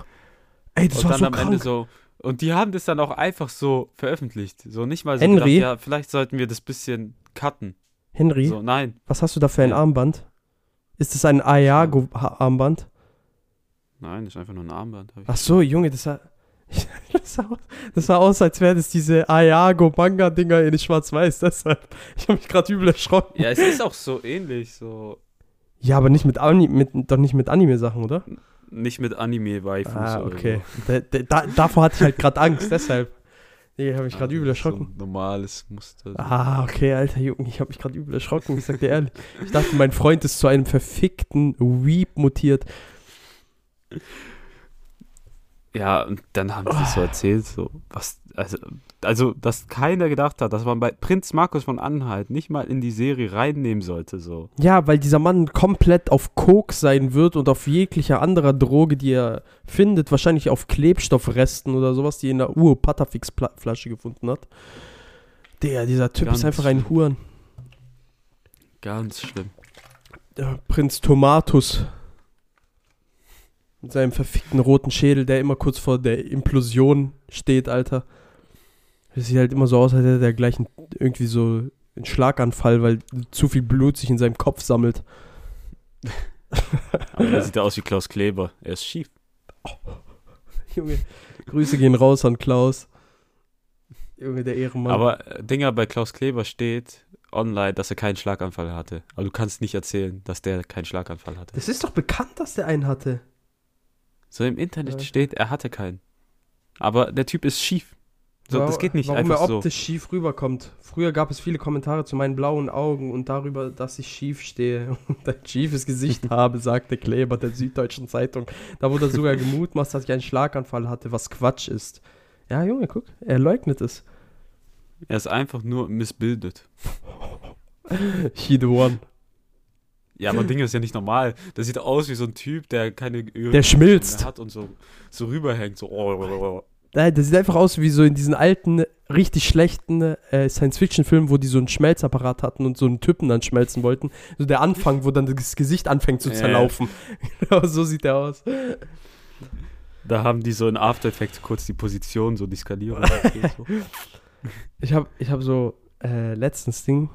Ey, das
und
war
dann
so
am
krank.
Ende so. Und die haben das dann auch einfach so veröffentlicht. So nicht mal so
Henry?
gedacht, ja, vielleicht sollten wir das bisschen cutten.
Henry,
So, nein,
was hast du da für ein. Armband? Ist das ein Ayago-Armband?
Nein, das ist einfach nur ein Armband. ich
Ach so, Junge, das sah, (laughs) das sah, aus- das sah aus, als wären das diese Ayago-Manga-Dinger in Schwarz-Weiß. (laughs) Deshalb, ich habe mich gerade übel erschrocken.
Ja, es ist auch so ähnlich, so
Ja, aber nicht mit, Ani mit doch nicht mit Anime-Sachen, oder?
nicht mit Anime-Waifus.
Ah, okay. Da, da, da, davor hatte ich halt gerade Angst, deshalb. Nee, habe mich gerade übel erschrocken.
So normales Muster.
Ah, okay, alter Junge, ich habe mich gerade übel erschrocken, ich sag dir ehrlich. Ich dachte, mein Freund ist zu einem verfickten Weep mutiert.
Ja, und dann haben sie so erzählt, so, was, also, also, dass keiner gedacht hat, dass man bei Prinz Markus von Anhalt nicht mal in die Serie reinnehmen sollte, so.
Ja, weil dieser Mann komplett auf Koks sein wird und auf jeglicher anderer Droge, die er findet, wahrscheinlich auf Klebstoffresten oder sowas, die er in der Ur-Patafix-Flasche gefunden hat. Der, dieser Typ
Ganz
ist einfach ein. Huren.
Ganz schlimm.
Der Prinz Tomatus. Mit seinem verfickten roten Schädel, der immer kurz vor der Implosion steht, Alter. Das sieht halt immer so aus, als hätte er gleich einen, irgendwie so einen Schlaganfall, weil zu viel Blut sich in seinem Kopf sammelt. (laughs)
Aber er sieht aus wie Klaus Kleber. Er ist schief. (laughs)
Junge, Grüße gehen raus an Klaus. Junge, der Ehrenmann.
Aber äh, Dinger bei Klaus Kleber steht online, dass er keinen Schlaganfall hatte. Aber du kannst nicht erzählen, dass der keinen Schlaganfall hatte.
das ist doch bekannt, dass der einen hatte.
So im Internet steht, er hatte keinen. Aber der Typ ist schief. So, das geht nicht
Warum
einfach
er
so.
optisch schief rüberkommt. Früher gab es viele Kommentare zu meinen blauen Augen und darüber, dass ich schief stehe (laughs) und ein schiefes Gesicht (laughs) habe, sagte Kleber der Süddeutschen Zeitung. Da wurde sogar gemutmaßt, dass ich einen Schlaganfall hatte, was Quatsch ist. Ja, Junge, guck, er leugnet es.
Er ist einfach nur missbildet. (laughs)
He the one.
Ja, aber (laughs) Dinger ist ja nicht normal. Der sieht aus wie so ein Typ, der keine Öl
Der schmilzt.
hat und so, so rüberhängt. So. oh, oh, oh.
Nein, der sieht einfach aus wie so in diesen alten, richtig schlechten äh, Science-Fiction-Filmen, wo die so einen Schmelzapparat hatten und so einen Typen dann schmelzen wollten. So der Anfang, wo dann das Gesicht anfängt zu zerlaufen. (laughs) Genau, so sieht der aus.
Da haben die so in After Effects kurz die Position, so die Skalierung. (laughs) so.
Ich habe ich hab so äh, letztens Ding,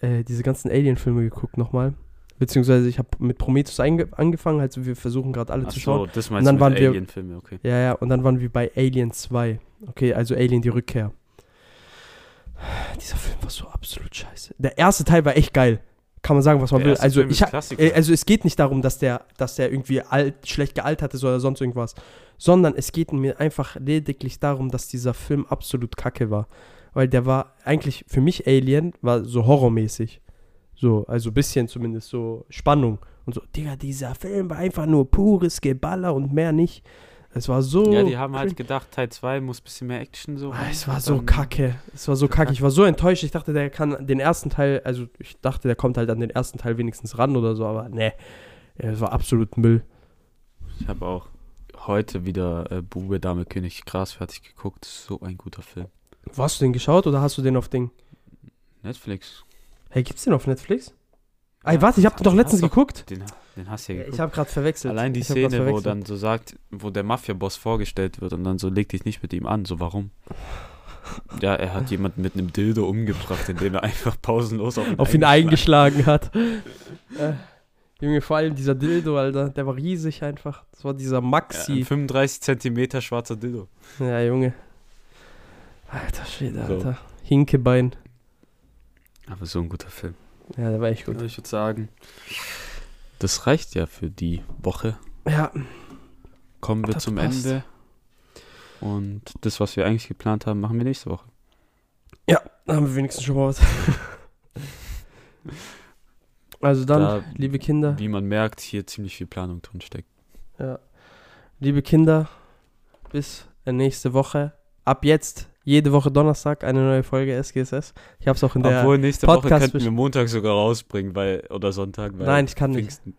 äh, diese ganzen Alien-Filme geguckt nochmal. Beziehungsweise ich habe mit Prometheus angefangen, also wir versuchen gerade alle
Ach
zu
so,
schauen.
das
Und
meinst
dann
du
waren
mit
wir-
Alien-Filme, okay.
Ja, ja, und dann waren wir bei Alien 2. Okay, also Alien die Rückkehr. Dieser Film war so absolut scheiße. Der erste Teil war echt geil. Kann man sagen, was man
Der
will. Also, ich, äh, also es geht nicht darum, dass der, dass der irgendwie alt, schlecht gealtert ist oder sonst irgendwas. Sondern es geht mir einfach lediglich darum, dass dieser Film absolut kacke war. Weil der war eigentlich für mich Alien, war so horrormäßig. So, also ein bisschen zumindest so Spannung. Und so, Digga, dieser Film war einfach nur pures Geballer und mehr nicht. Es war so.
ja, die haben halt gedacht, Teil 2 muss ein bisschen mehr Action so.
Ah, es war so kacke. Es war so kacke. Ich war so enttäuscht. Ich dachte, der kann den ersten Teil, also ich dachte, der kommt halt an den ersten Teil wenigstens ran oder so, aber ne. Es war absolut Müll.
Ich habe auch heute wieder äh, Bube, Dame, König, Gras fertig geguckt. So ein guter Film.
Wo hast du den geschaut oder hast du den auf Ding?
Netflix.
Hey, gibt's den auf Netflix? Ey,
Ja,
warte, ich hab den doch letztens
doch-
geguckt.
Den, den hast du ja geguckt.
Ich habe gerade verwechselt.
Allein die
Ich hab grad
Szene, wo dann so sagt, wo der Mafia-Boss vorgestellt wird und dann so leg dich nicht mit ihm an. So, warum? Ja, er hat jemanden mit einem Dildo umgebracht, indem er einfach pausenlos auf ihn,
auf ihn
eingeschlagen
hat. (laughs) äh, Junge, vor allem dieser Dildo, Alter, der war riesig einfach. Das war dieser
Ja,
Maxi.
35 Zentimeter schwarzer Dildo.
Ja, Junge. Alter Schwede,
So.
Alter. Hinkebein.
Aber so ein guter Film.
Ja, der war echt gut.
Also ich würde sagen, das reicht ja für die Woche.
Ja,
Kommen wir
Das
zum
passt.
Ende. Und das, was wir eigentlich geplant haben, machen wir nächste Woche.
Ja, dann haben wir wenigstens schon mal was. (laughs) Also dann,
Da-
liebe Kinder,
wie man merkt, hier ziemlich viel Planung drin steckt.
ja. liebe Kinder, bis nächste Woche. Ab jetzt, jede Woche Donnerstag, eine neue Folge SGSS. Ich habe es auch in der...
Obwohl, nächste Woche
Podcast
könnten wir Montag sogar rausbringen, weil, oder Sonntag, weil
Nein, ich kann nicht.
Pfingsten.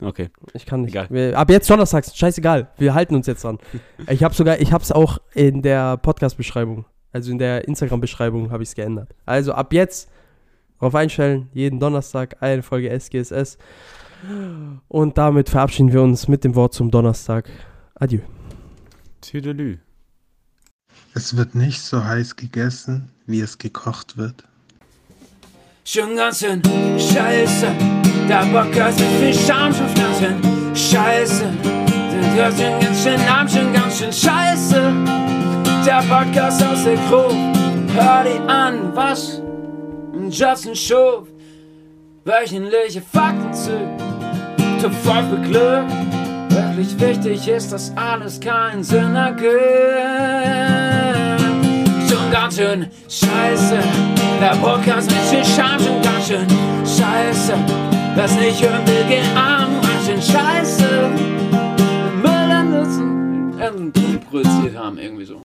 Okay.
Ich kann nicht.
Egal.
Wir, ab jetzt donnerstags, scheißegal. Wir halten uns jetzt an. Ich habe sogar, ich habe es auch in der Podcast-Beschreibung, also in der Instagram-Beschreibung habe ich es geändert. Also ab jetzt drauf einstellen, jeden Donnerstag eine Folge SGSS. Und damit verabschieden wir uns mit dem Wort zum Donnerstag. Adieu.
Tüdelü.
Es wird nicht so heiß gegessen, wie es gekocht wird.
Schon ganz schön scheiße. Der Bock hat mit viel Scham schon ganz schön scheiße. Der hört schon ganz schön arm, schon ganz schön scheiße. Der Podcast aus der Crew. Hör die an, was Justin schuf. Wöchentliche Fakten zu. Top 5 beglückt. Wirklich wichtig ist, dass alles keinen Sinn ergibt schon ganz schön scheiße. Der Podcast mit viel Scham schon ganz schön scheiße. Lass nicht hören will, geh arm, ganz schön scheiße. Müll an Nutzen, produziert haben, irgendwie so.